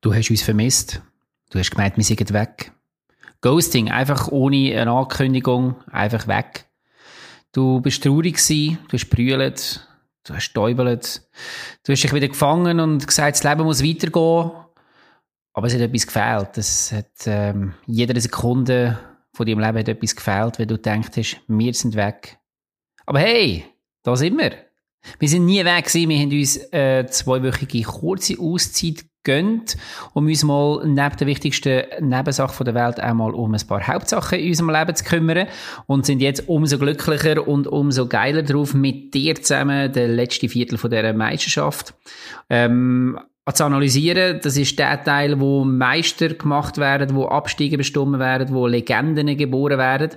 Du hast uns vermisst. Du hast gemeint, wir sind weg. Ghosting, einfach ohne eine Ankündigung, einfach weg. Du bist traurig gewesen, du hast brüllt, du hast stäubelt, du hast dich wieder gefangen und gesagt, das Leben muss weitergehen. Aber es hat etwas gefehlt. Es hat, ähm, jede Sekunde von deinem Leben hat etwas gefehlt, wenn du hast, wir sind weg. Aber hey, da sind wir. Wir sind nie weg gewesen. Wir haben uns äh, zweiwöchige kurze Auszeit gönnt, um uns mal neben der wichtigsten Nebensache der Welt einmal um ein paar Hauptsachen in unserem Leben zu kümmern und sind jetzt umso glücklicher und umso geiler drauf, mit dir zusammen den letzten Viertel von dieser Meisterschaft. Ähm, zu analysieren. Das ist der Teil, wo Meister gemacht werden, wo Abstiege bestimmt werden, wo Legenden geboren werden.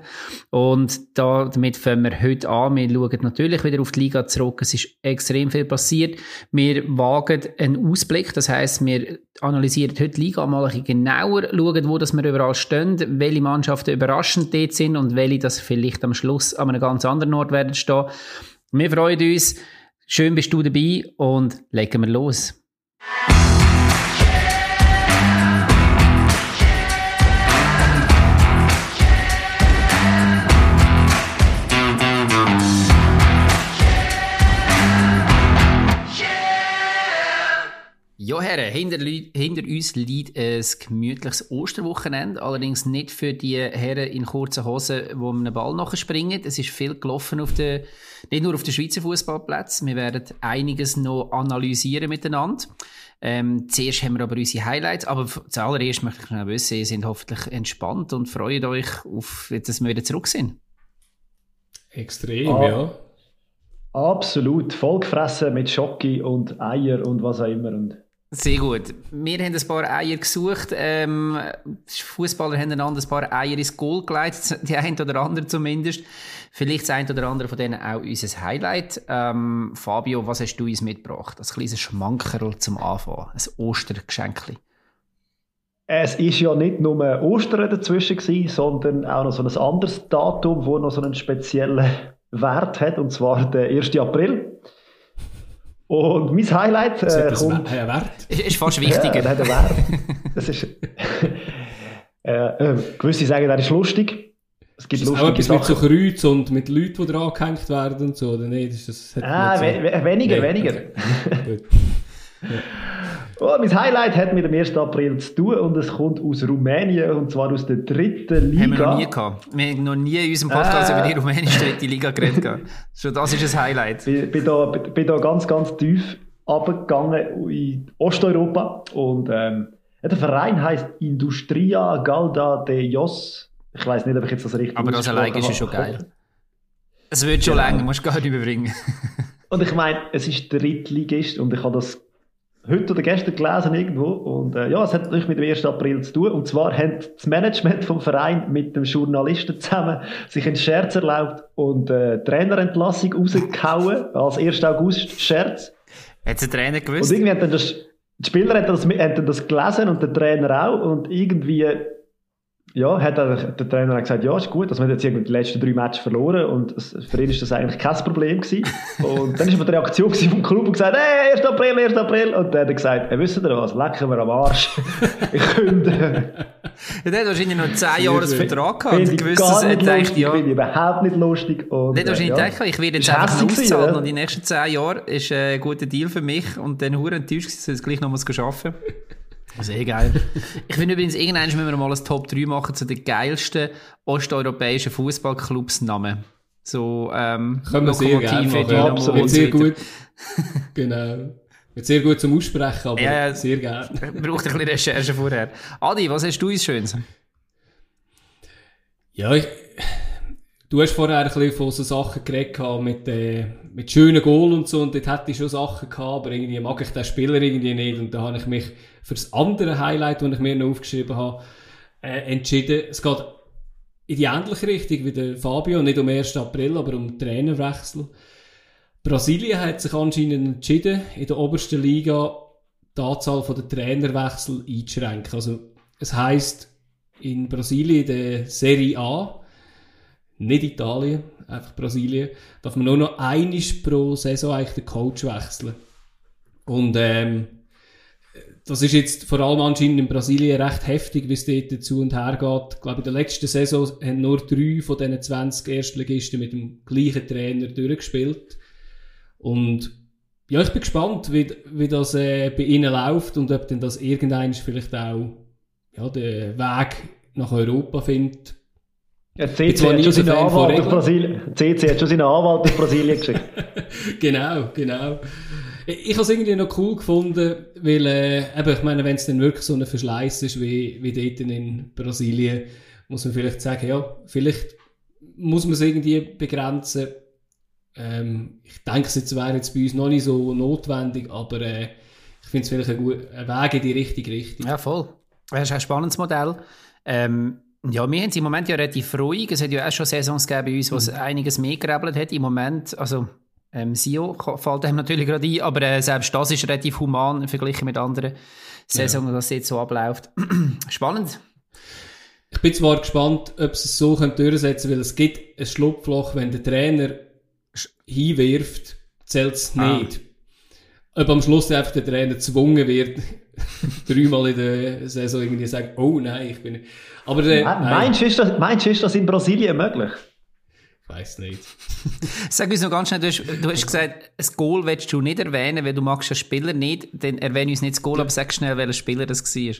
Und da, damit fangen wir heute an. Wir schauen natürlich wieder auf die Liga zurück. Es ist extrem viel passiert. Wir wagen einen Ausblick. Das heißt, wir analysieren heute die Liga mal ein bisschen genauer, schauen, wo das wir überall stehen, welche Mannschaften überraschend dort sind und welche das vielleicht am Schluss an einem ganz anderen Ort werden stehen. Wir freuen uns. Schön bist du dabei und legen wir los. Yeah. Ja, Herren, hinter, hinter, uns liegt ein gemütliches Osterwochenende. Allerdings nicht für die Herren in kurzen Hosen, die einem Ball nachspringen. Es ist viel gelaufen auf der, nicht nur auf den Schweizer Fußballplätzen. Wir werden einiges noch analysieren miteinander. Ähm, zuerst haben wir aber unsere Highlights. Aber zuallererst möchte ich noch wissen, ihr seid hoffentlich entspannt und freut euch auf, dass wir wieder zurück sind. Extrem, ah. ja. Absolut. Vollgefressen mit Schocki und Eier und was auch immer. Und sehr gut. Wir haben ein paar Eier gesucht. Ähm, Fußballer haben ein paar Eier ins Goal geleitet, die ein oder andere zumindest. Vielleicht das ein oder andere von denen auch unser Highlight. Ähm, Fabio, was hast du uns mitgebracht? Ein kleines Schmankerl zum Anfang, ein Ostergeschenkli. Es ist ja nicht nur Ostern dazwischen gewesen, sondern auch noch so ein anderes Datum, wo noch so einen speziellen Wert hat, und zwar der 1. April. Und mein Highlight äh, das kommt... Ein Wert? Ist fast wichtiger. Ja, hat einen Wert. Das ist... äh, äh, gewisse sagen, das ist lustig. Es gibt ist lustige auch etwas Sachen. mit so Kreuz und mit Leuten, die dran gehängt werden und so, oder nicht? Ist das, ah, so... weniger, nee. weniger. Oh, mein Highlight hat mit dem 1. April zu tun und es kommt aus Rumänien und zwar aus der dritten Liga. Haben wir noch nie gehabt. Wir haben noch nie in unserem Podcast äh, über die rumänische dritte Liga geredet. Schon das ist ein Highlight. Ich bin da, bin da ganz, ganz tief abgegangen in Osteuropa und ähm, der Verein heißt Industria Galda de Jos. Ich weiß nicht, ob ich jetzt das richtig Aber das allein ist ja schon geil. Es wird schon genau. länger, musst du gar nicht überbringen. und ich meine, es ist Drittligist und ich habe das heute oder gestern gelesen irgendwo und äh, ja, es hat natürlich mit dem 1. April zu tun und zwar hat das Management vom Verein mit dem Journalisten zusammen sich einen Scherz erlaubt und äh, Trainerentlassung rausgehauen als 1. August Scherz. Hat der Trainer gewusst? Und irgendwie hat dann das, die Spieler haben das, haben das gelesen und der Trainer auch und irgendwie ja, hat der, der Trainer gesagt, ja, ist gut, dass wir jetzt irgendwie die letzten drei Matches verloren und für ihn ist das eigentlich kein Problem gewesen. Und dann ist aber die Reaktion vom Club und gesagt, hey, 1. April, 1. April. Und dann hat er gesagt, hey, wisst ihr was, lecken wir am Arsch. ich könnte. Ja, der hat wahrscheinlich noch 10 Jahre Vertrag gehabt und gewusst, dass er denkt, ja. Finde ich überhaupt nicht lustig. Und, der hat wahrscheinlich ja. gedacht, ich werde jetzt einfach auszahlen ja. und die nächsten 10 Jahre ist ein guter Deal für mich und dann hure enttäuscht, dass ich es gleich noch mal arbeiten muss. Das ist eh geil. ich finde übrigens, irgendwann müssen wir mal ein Top 3 machen zu den geilsten osteuropäischen Fußballclubs Namen. So, ähm, Können wir sehr gerne machen. Absolut. Sehr gut. genau. Wird sehr gut zum Aussprechen, aber ja, sehr gerne. Braucht ein bisschen Recherche vorher. Adi, was hast du uns Schönes? Ja, ich, du hast vorher ein bisschen von so Sachen geredet mit, äh, mit schönen Goal und so und dort hätte ich schon Sachen gehabt, aber irgendwie mag ich den Spieler irgendwie nicht und da habe ich mich für das andere Highlight, das ich mir noch aufgeschrieben habe, äh, entschieden. Es geht in die ähnliche Richtung wie der Fabio, nicht um 1. April, aber um Trainerwechsel. Brasilien hat sich anscheinend entschieden, in der obersten Liga die Anzahl der Trainerwechsel einzuschränken. Also, es heisst, in Brasilien, der Serie A, nicht Italien, einfach Brasilien, darf man nur noch einisch pro Saison eigentlich den Coach wechseln. Und ähm, das ist jetzt vor allem anscheinend in Brasilien recht heftig, wie es dort zu und her geht. Ich glaube, in der letzten Saison haben nur drei von diesen 20 Erstligisten mit dem gleichen Trainer durchgespielt. Und ja, ich bin gespannt, wie, wie das äh, bei ihnen läuft und ob denn das irgendein vielleicht auch ja, den Weg nach Europa findet. Ja, CC hat, schon seinen Anwalt CC hat schon seinen Anwalt auf Brasilien geschickt. genau, genau. Ich, habe es irgendwie noch cool gefunden, weil, äh, eben, ich meine, wenn es dann wirklich so ein Verschleiß ist wie, wie dort in Brasilien, muss man vielleicht sagen, ja, vielleicht muss man es irgendwie begrenzen. Ähm, ich denke, es wäre jetzt bei uns noch nicht so notwendig, aber äh, ich finde es vielleicht ein, gut, ein Weg in die richtige Richtung. Ja, voll. Das ist ein spannendes Modell. Ähm, ja, wir haben es im Moment ja relativ ruhig. Es hat ja auch schon Saisons gegeben bei uns, wo es mhm. einiges mehr gerebelt hat. Im Moment, also ähm, Sio fällt einem natürlich gerade ein, aber äh, selbst das ist relativ human im Vergleich mit anderen Saisons, ja. dass es jetzt so abläuft. Spannend. Ich bin zwar gespannt, ob sie es so durchsetzen können, weil es gibt ein Schlupfloch, wenn der Trainer hinwirft, zählt es ah. nicht. Ah. Ob am Schluss einfach der Trainer gezwungen wird, dreimal in der Saison irgendwie sagen, oh nein, ich bin nicht. Aber der, meinst, du, ist das, meinst du, ist das in Brasilien möglich? Ich weiß nicht. Sag uns noch ganz schnell, du hast, du hast gesagt, ein Goal willst du nicht erwähnen, weil du magst einen Spieler nicht. Dann erwähne uns nicht das Goal, aber sag schnell, welcher Spieler das war.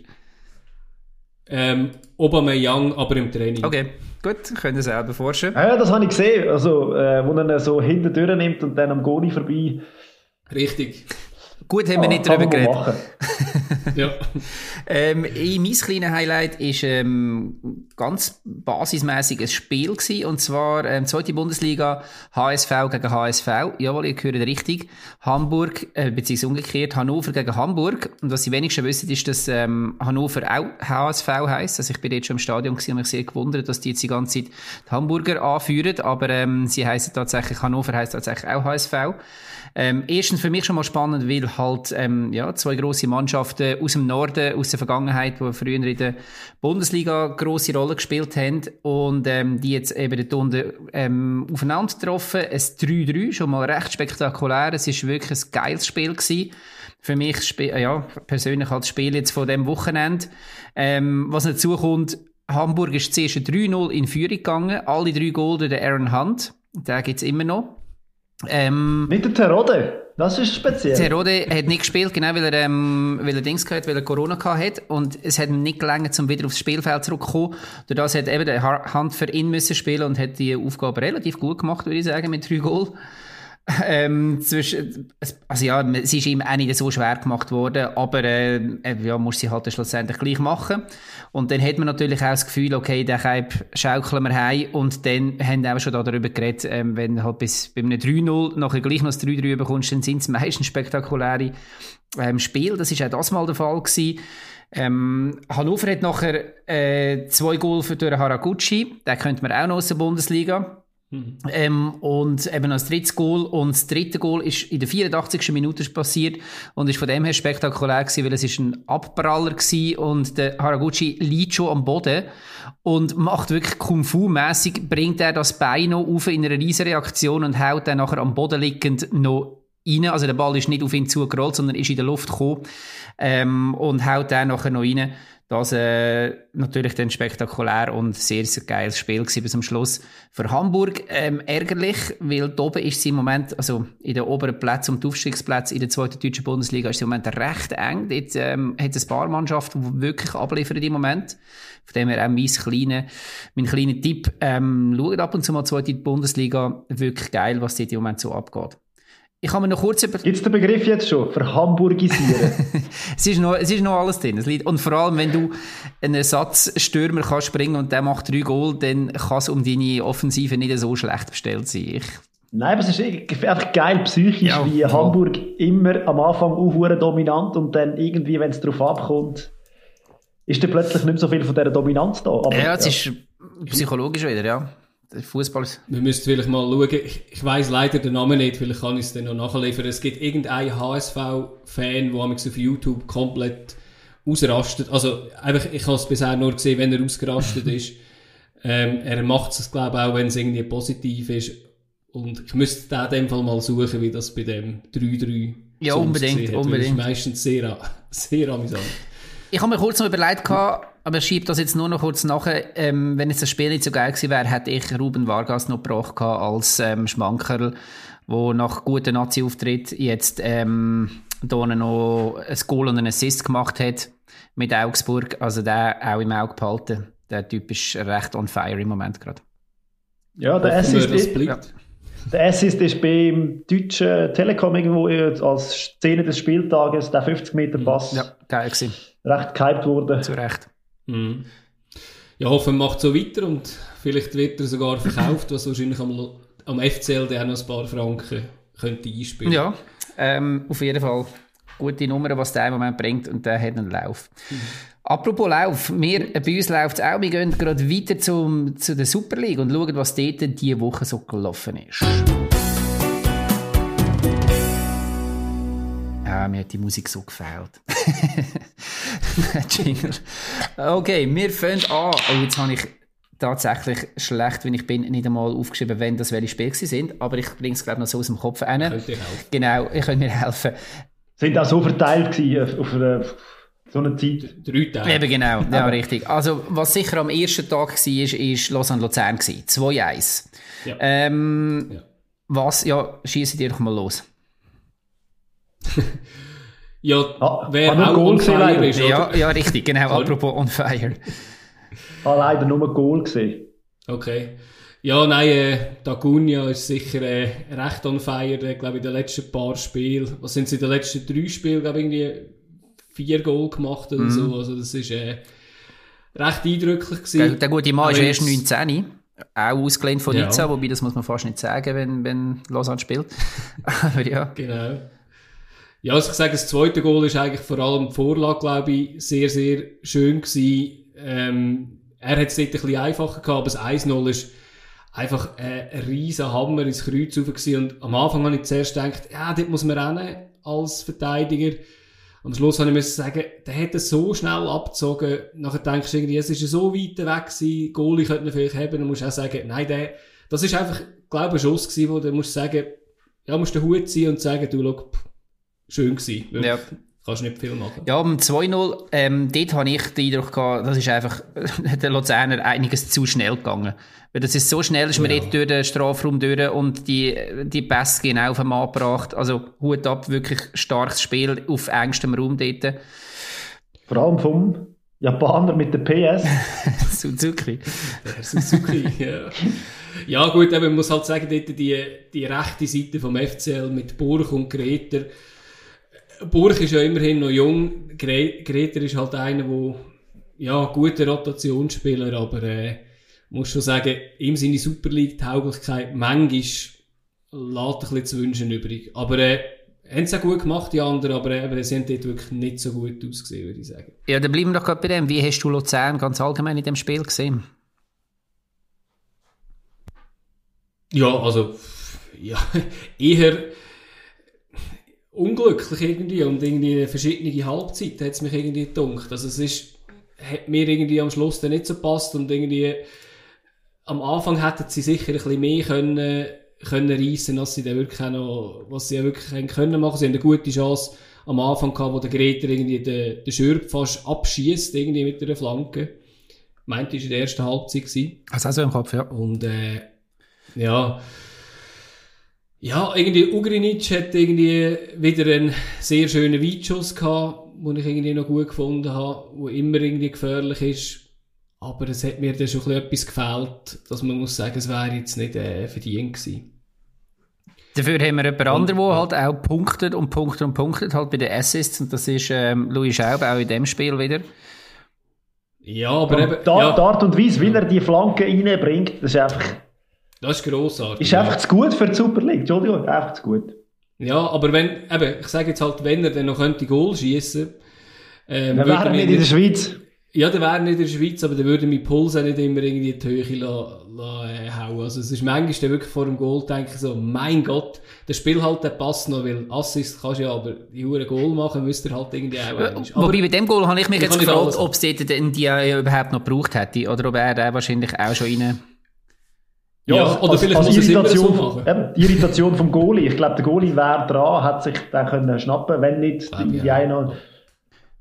Ähm, Young, aber im Training. Okay, gut, könnt ihr selber forschen. Ja, das habe ich gesehen. Also, äh, wo er so hinten durchnimmt und dann am Goalie vorbei. Richtig. Gut, haben wir ah, nicht darüber geredet. ja. ähm, mein kleines Highlight war ähm, ganz basismäßig ein Spiel gewesen, und zwar ähm, zweite Bundesliga HSV gegen HSV. Jawohl, ihr hört richtig. Hamburg, äh, beziehungsweise umgekehrt, Hannover gegen Hamburg. Und was die wenigsten wissen, ist, dass ähm, Hannover auch HSV heisst. Also ich bin jetzt schon im Stadion gewesen und mich sehr gewundert, dass die jetzt die ganze Zeit die Hamburger anführen, aber ähm, sie heißen tatsächlich, Hannover heisst tatsächlich auch HSV. Ähm, erstens für mich schon mal spannend, weil halt ähm, ja, zwei große Mannschaften aus dem Norden, aus der Vergangenheit, die früher in der Bundesliga große Rolle gespielt haben und ähm, die jetzt eben dort unten ähm, aufeinander getroffen. Ein 3-3, schon mal recht spektakulär. Es ist wirklich ein geiles Spiel gewesen für mich ja, persönlich als Spiel jetzt von dem Wochenende. Ähm, was dazu kommt, Hamburg ist zuerst 3-0 in Führung gegangen. Alle drei Goal durch Aaron Hunt. Den gibt's immer noch. Ähm, Mit der Terode. Das ist speziell. Terode hat nicht gespielt, genau, weil er, ähm, weil er Dings gehabt, weil er Corona hat und es hat ihm nicht gelangt, um wieder aufs Spielfeld zurückzukommen. Durch das hat eben der Hand für ihn müssen spielen und hat die Aufgabe relativ gut gemacht, würde ich sagen, mit drei Goal. Ähm, zwischen, also ja, es ist ihm auch nicht so schwer gemacht worden, aber äh, ja, muss sie halt schlussendlich gleich machen. Und dann hat man natürlich auch das Gefühl, okay, den Keib schaukeln wir heim und dann haben wir auch schon darüber geredet, ähm, wenn halt bis bei einem 3-0 nachher gleich noch das 3-3 bekommst, dann sind es meistens spektakuläre ähm, Spiele. Das ist auch das mal der Fall gewesen. Ähm, Hannover hat nachher äh, zwei Goal für Haraguchi, den könnte man auch noch aus der Bundesliga. Ähm, und eben als drittes Goal. Und das dritte Goal ist in der 84. Minute passiert und ist von dem her spektakulär gewesen, weil es ist ein Abpraller gewesen und der Haraguchi liegt schon am Boden und macht wirklich Kung Fu mäßig bringt er das Bein noch auf in einer riesen Reaktion und haut dann nachher am Boden liegend noch rein. Also der Ball ist nicht auf ihn zugerollt, sondern ist in der Luft gekommen ähm, und haut dann nachher noch rein. Das äh, natürlich dann spektakulär und sehr, sehr geiles Spiel bis zum Schluss. Für Hamburg ähm, ärgerlich, weil da oben ist sie im Moment, also in den oberen Plätzen und Aufstiegsplätzen in der zweiten deutschen Bundesliga ist sie im Moment recht eng. Dort ähm, hat es ein paar Mannschaften, die wirklich abliefern im Moment. Von dem her auch mein kleiner, mein kleiner Tipp, ähm, schaut ab und zu mal zweite Bundesliga, wirklich geil, was dort im Moment so abgeht. Ich habe mir noch kurz über... Gibt es den Begriff jetzt schon? Verhamburgisieren? es, ist noch, es ist noch alles drin. Und vor allem, wenn du einen Ersatzstürmer kannst springen und der macht drei Goal, dann kann es um deine Offensive nicht so schlecht bestellt sein. Ich Nein, aber es ist einfach geil psychisch, ja, wie. Hamburg immer am Anfang auch dominant und dann irgendwie, wenn es darauf abkommt, ist dann plötzlich nicht mehr so viel von dieser Dominanz da. Aber, ja, es ja. ist psychologisch wieder, ja. Fußball. Wir müssten vielleicht mal schauen, ich, ich weiss leider den Namen nicht, vielleicht kann ich es dann noch nachliefern. Es gibt irgendeinen HSV-Fan, der auf YouTube komplett ausrastet. Also, einfach, ich habe es bisher nur gesehen, wenn er ausgerastet ist. Ähm, er macht es, glaube ich, auch, wenn es irgendwie positiv ist. Und ich müsste da in dem Fall mal suchen, wie das bei dem 3-3 Ja, unbedingt, unbedingt. Das ist meistens sehr, sehr amüsant. Ich habe mir kurz noch überlegt, gehabt, aber ich schiebe das jetzt nur noch kurz nachher. Ähm, wenn jetzt das Spiel nicht so geil gewesen wäre, hätte ich Ruben Vargas noch gebracht gehabt als ähm, Schmankerl, wo nach gutem Nazi-Auftritt jetzt ähm, da noch ein Goal und einen Assist gemacht hat mit Augsburg. Also der auch im Auge behalten. Der Typ ist recht on fire im Moment gerade. Ja, der Assist, ist, bleibt. der Assist ist beim deutschen Telekom irgendwo als Szene des Spieltages, der 50 Meter Pass, Ja, geil gewesen. recht gehypt worden. Zu Recht. Mhm. Ja, hoffen wir macht so weiter und vielleicht wird er sogar verkauft, was wahrscheinlich am, am FCL dann auch noch ein paar Franken könnte einspielen. Ja, ähm, auf jeden Fall gute Nummer, was der im Moment bringt und der hat einen Lauf. Apropos Lauf, wir, bei uns läuft es auch, wir gehen gerade weiter zum, zu der Super League und schauen, was dort diese Woche so gelaufen ist. Ja, mir hat die Musik so gefällt. Jingle. Okay, wir fangen an. Oh, jetzt habe ich tatsächlich schlecht, wenn ich bin, nicht einmal aufgeschrieben, wenn das welche Spiele sind, aber ich bringe es glaube noch so aus dem Kopf rein. Könnt ihr helfen? Genau, ich könnte mir helfen. Sind auch so verteilt gewesen auf eine, so eine Zeit. Drei Tage. Eben genau, ja, richtig. Also, was sicher am ersten Tag war, ist, ist Lausanne-Luzern. gewesen. 2-1. Ja. Ähm, Ja. Was, ja, schießt ihr doch mal los. Ja, Ah, wer hat er auch Goal on gesehen, fire ist, oder? Ja, ja, richtig, genau. Sorry. Apropos on fire. Ah, leider nur ein Goal gesehen. Okay. Ja, nein, äh, Dagunia ist sicher äh, recht on fire, äh, glaube ich, in den letzten paar Spielen. Was sind sie in den letzten drei Spielen, glaube ich, irgendwie vier Goal gemacht oder so. Also das ist äh, recht eindrücklich Der, gewesen. der gute Mann ist erst jetzt- 19, auch ausgelehnt von Ja. Nizza, wobei das muss man fast nicht sagen, wenn, wenn Lausanne spielt. Aber ja. Genau. Ja, also ich sage, das zweite Goal ist eigentlich vor allem die Vorlage, glaube ich, sehr, sehr schön gewesen. Ähm, er hat es dort ein bisschen einfacher gehabt, aber das 1-0 ist einfach ein riesen Hammer ins Kreuz rauf gewesen. Und am Anfang habe ich zuerst gedacht, ja, dort muss man rennen als Verteidiger. Am Schluss habe ich müssen sagen, der hat es so schnell abgezogen. Nachher denkst du irgendwie, es ist so weit weg gewesen, Goalie könnte ihn vielleicht haben. Dann musst du auch sagen, nein, der, das ist einfach, glaube ich, ein Schuss gewesen, wo du musst sagen, ja, musst den Hut ziehen und sagen, du, schau, schön gewesen. Ja. Kannst nicht viel machen. Ja, am 2-0, ähm, dort habe ich den Eindruck gehabt, das ist einfach der Luzerner einiges zu schnell gegangen. Weil das ist so schnell, ist man Ja. dort durch den Strafraum durch und die, die Pässe genau auf den Mann gebracht. Also, Hut ab, wirklich starkes Spiel auf engstem Raum dort. Vor allem vom Japaner mit der PS. Suzuki. Der Suzuki, ja. Ja, gut, man muss halt sagen, dort die, die rechte Seite vom FCL mit Burg und Greter. Burg ist ja immerhin noch jung. Gre Greter ist halt einer, der, ja, guter Rotationsspieler, aber, äh, muss schon sagen, ihm seine Super League-Tauglichkeit manchmal lässt ein bisschen zu wünschen übrig. Aber, äh, haben es auch gut gemacht, die anderen, aber eben, sie haben dort wirklich nicht so gut ausgesehen, würde ich sagen. Ja, dann bleiben wir doch gerade bei dem. Wie hast du Luzern ganz allgemein in dem Spiel gesehen? Ja, also, ja, eher unglücklich irgendwie und irgendwie verschiedene Halbzeiten hat es mich irgendwie gedunkt. Also es ist, hat mir irgendwie am Schluss dann nicht so gepasst und irgendwie am Anfang hätten sie sicher ein bisschen mehr können, können reissen, als sie dann wirklich auch noch, was sie ja wirklich können machen. Sie haben eine gute Chance am Anfang gehabt, wo der Greter irgendwie den, den Schürb fast abschießt irgendwie mit einer Flanke. Meinte, ist in der ersten Halbzeit gewesen. Also auch so im Kopf, ja. Und äh, ja, ja, irgendwie Ugrinic hat irgendwie wieder einen sehr schönen Weitschuss gehabt, den ich irgendwie noch gut gefunden habe, wo immer irgendwie gefährlich ist. Aber es hat mir dann schon etwas gefehlt, dass man muss sagen, es wäre jetzt nicht äh, verdient gewesen. Dafür haben wir jemand anderen, der halt auch punktet und punktet und punktet, halt bei den Assists. Und das ist ähm, Louis Schaub, auch in dem Spiel wieder. Ja, aber eben, Da, ja, Die Art und Weise, wie er die Flanke reinbringt, das ist einfach, das ist grossartig. ist einfach zu gut für die Super League. Entschuldigung, einfach zu gut. Ja, aber wenn, eben, ich sage jetzt halt, wenn er dann noch könnte Goal schießen, ähm, würde wären mir nicht in der Schweiz. Ja, der wäre nicht in der Schweiz, aber der würde mein Puls auch nicht immer irgendwie in die Höhe la, la, äh, hauen. Also es ist manchmal dann wirklich vor dem Goal denke ich so, mein Gott, der Spiel halt, der passt noch, weil Assist kannst du ja, aber die Hure Goal machen müsst ihr halt irgendwie auch einmal. Aber Wobei bei dem Goal habe ich mich Ich jetzt gefragt, ob es den die überhaupt noch gebraucht hätte oder ob er den wahrscheinlich auch schon rein... Ja, ja oder als, vielleicht als muss Irritation, so eben, die Irritation vom Goalie. Ich glaube, der Goalie wäre dran, hat sich dann können schnappen, wenn nicht die, die eine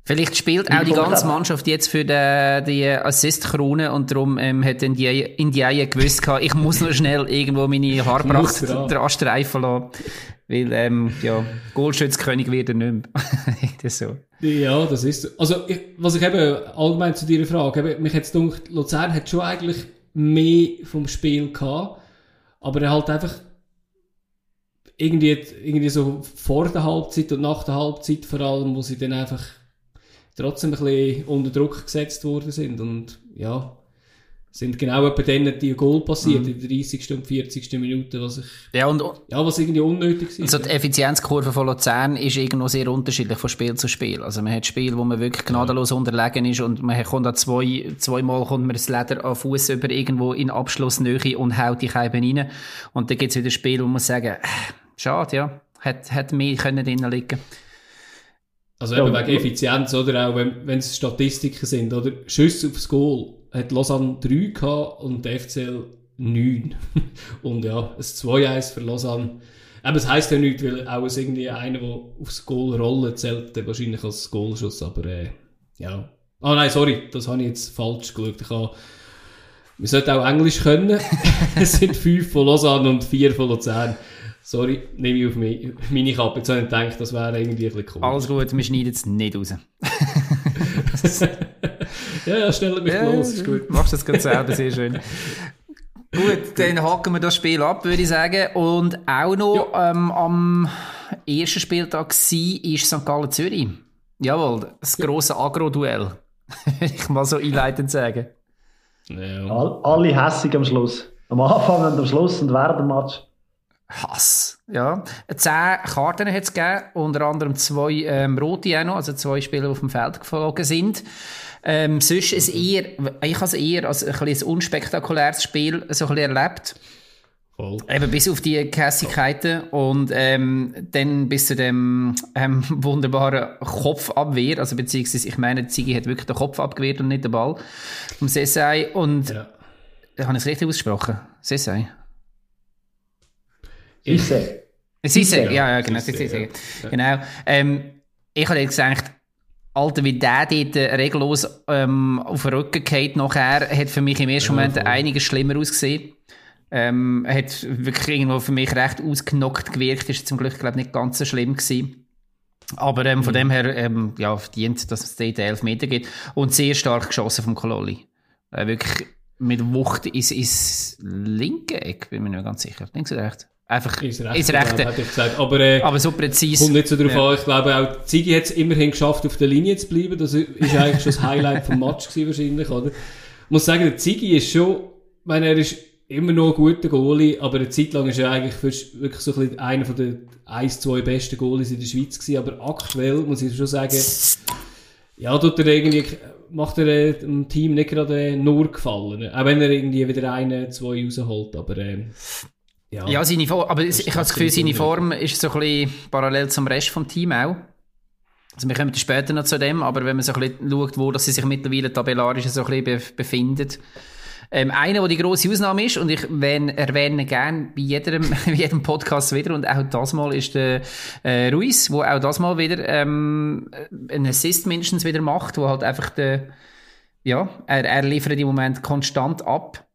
Vielleicht spielt auch die ganze Mannschaft jetzt für die, die Assist-Krone und darum ähm, hat Indiaye gewusst, ich muss noch schnell irgendwo meine Haarpracht dran streifen lassen. Weil, ähm, ja, Goalschützkönig wird er nicht mehr. das so. Ja, das ist so. Also, ich, was ich eben allgemein zu deiner Frage, eben, mich jetzt gedacht, Luzern hat schon eigentlich mehr vom Spiel gehabt, aber er halt einfach irgendwie, irgendwie so vor der Halbzeit und nach der Halbzeit vor allem, wo sie dann einfach trotzdem ein bisschen unter Druck gesetzt worden sind. Und ja, sind genau etwa dann die Goal passiert, mhm. in der 30. und 40. Minute, was ich, ja, und, ja, was irgendwie unnötig ist. Also die Effizienzkurve von Luzern ist irgendwo sehr unterschiedlich von Spiel zu Spiel. Also man hat Spiele, wo man wirklich gnadenlos ja. unterlegen ist und man kommt da zwei, zweimal kommt man das Leder an Fuß über irgendwo in Abschlussnähe und haut die Scheibe rein. Und dann gibt es wieder Spiele, wo man sagen, äh, schade, ja, hat, hat mehr können drinnen liegen also eben ja, wegen Effizienz, oder auch wenn, wenn es Statistiken sind, oder? Schüsse aufs Goal hat Lausanne 3 gehabt und der FCL 9. und ja, ein 2-1 für Lausanne. Aber es heisst ja nicht, weil auch es irgendwie einer, der aufs Goal rollt, zählt der wahrscheinlich als Goalschuss, aber äh, ja. Ah nein, sorry, das habe ich jetzt falsch geschaut. Ich habe, wir sollten auch Englisch können. es sind 5 von Lausanne und 4 von Luzern. Sorry, nehme ich auf mich, meine Kappe. Jetzt habe ich gedacht, das wäre irgendwie ein bisschen cool. Alles gut, wir schneiden es nicht raus. ja, ja, stellt mich ja, los, ist gut. Machst das ganz selber, sehr schön. Gut, dann haken wir das Spiel ab, würde ich sagen. Und auch noch ja. ähm, am ersten Spieltag war ist St. Gallen Zürich. Jawohl, das ja. grosse Agro-Duell. ich mal so einleitend sagen. Ja. All, alle hässig am Schluss. Am Anfang und am Schluss und während dem Match. Hass. Ja. Zehn Karten hat es gegeben, unter anderem zwei ähm, rote auch noch, also zwei Spieler, die auf dem Feld geflogen sind. Ähm, sonst ist eher, ich habe es eher als ein, ein unspektakuläres Spiel so ein erlebt. Voll. Eben bis auf die Kässigkeiten und ähm, dann bis zu dem ähm, wunderbaren Kopfabwehr, also beziehungsweise ich meine, Ziggy hat wirklich den Kopf abgewehrt und nicht den Ball vom Sessai und ja. habe ich es richtig ausgesprochen? Sessai? Sisse. Sisse, ja, ja, genau. Sisse, Sisse, ja. Genau. Ähm, ich habe jetzt gedacht, Alter, wie der dort regellos ähm, auf den Rücken geht nachher, hat für mich im ersten Moment ja, einiges schlimmer ausgesehen. Ähm, hat wirklich irgendwo für mich recht ausgenockt gewirkt, ist zum Glück, glaube nicht ganz so schlimm gewesen. Aber ähm, von mhm. dem her, ähm, ja, verdient, dass es dort 11 Meter gibt. Und sehr stark geschossen vom Kololi. Äh, wirklich mit Wucht ins, ins linke Eck, bin mir nicht ganz sicher. Links oder rechts? Einfach ins Rechte. Ins Rechte. Gesagt. Aber, äh, aber so präzise. Kommt nicht so darauf ja. an. Ich glaube auch, Ziggy hat es immerhin geschafft, auf der Linie zu bleiben. Das ist eigentlich schon das Highlight vom Match gewesen, wahrscheinlich, oder? Ich muss sagen, der Ziggy ist schon, ich meine, er ist immer noch ein guter Goalie, aber eine Zeit lang ist er eigentlich wirklich so ein bisschen einer von den ein, zwei besten Goalies in der Schweiz gewesen. Aber aktuell muss ich schon sagen, ja, tut er irgendwie, macht er äh, dem Team nicht gerade nur gefallen. Auch wenn er irgendwie wieder einen, zwei rausholt, aber, äh, ja, ja seine Form, aber ich habe das Gefühl, seine Form ist so ein bisschen parallel zum Rest vom Team auch. Also wir kommen später noch zu dem, aber wenn man so ein bisschen schaut, wo dass sie sich mittlerweile tabellarisch so ein bisschen befindet. Ähm, einer, der die grosse Ausnahme ist, und ich erwähne gerne bei jedem, bei jedem Podcast wieder, und auch das Mal ist der äh, Ruiz, wo auch das Mal wieder ähm, einen Assist mindestens wieder macht, wo halt einfach der, ja, er, er liefert im Moment konstant ab.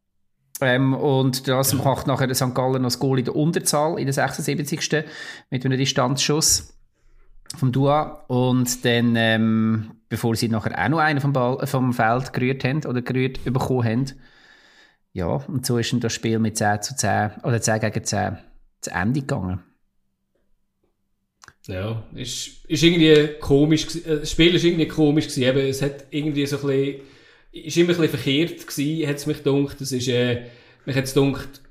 Ähm, und das macht nachher St. Gallen noch das Goal in der Unterzahl in der 76. mit einem Distanzschuss vom Dua. Und dann, ähm, bevor sie nachher auch noch einen vom, Ball, vom Feld gerührt haben oder gerührt bekommen haben. Ja, und so ist dann das Spiel mit 10 zu 10 oder 10 gegen 10 zu Ende gegangen. Ja, ist, ist irgendwie komisch. Äh, das Spiel ist irgendwie komisch gewesen. Eben, es hat irgendwie so ein bisschen ist immer ein bisschen verkehrt gewesen, hat es mich gedacht. Das ist, äh, mich hat es gedacht,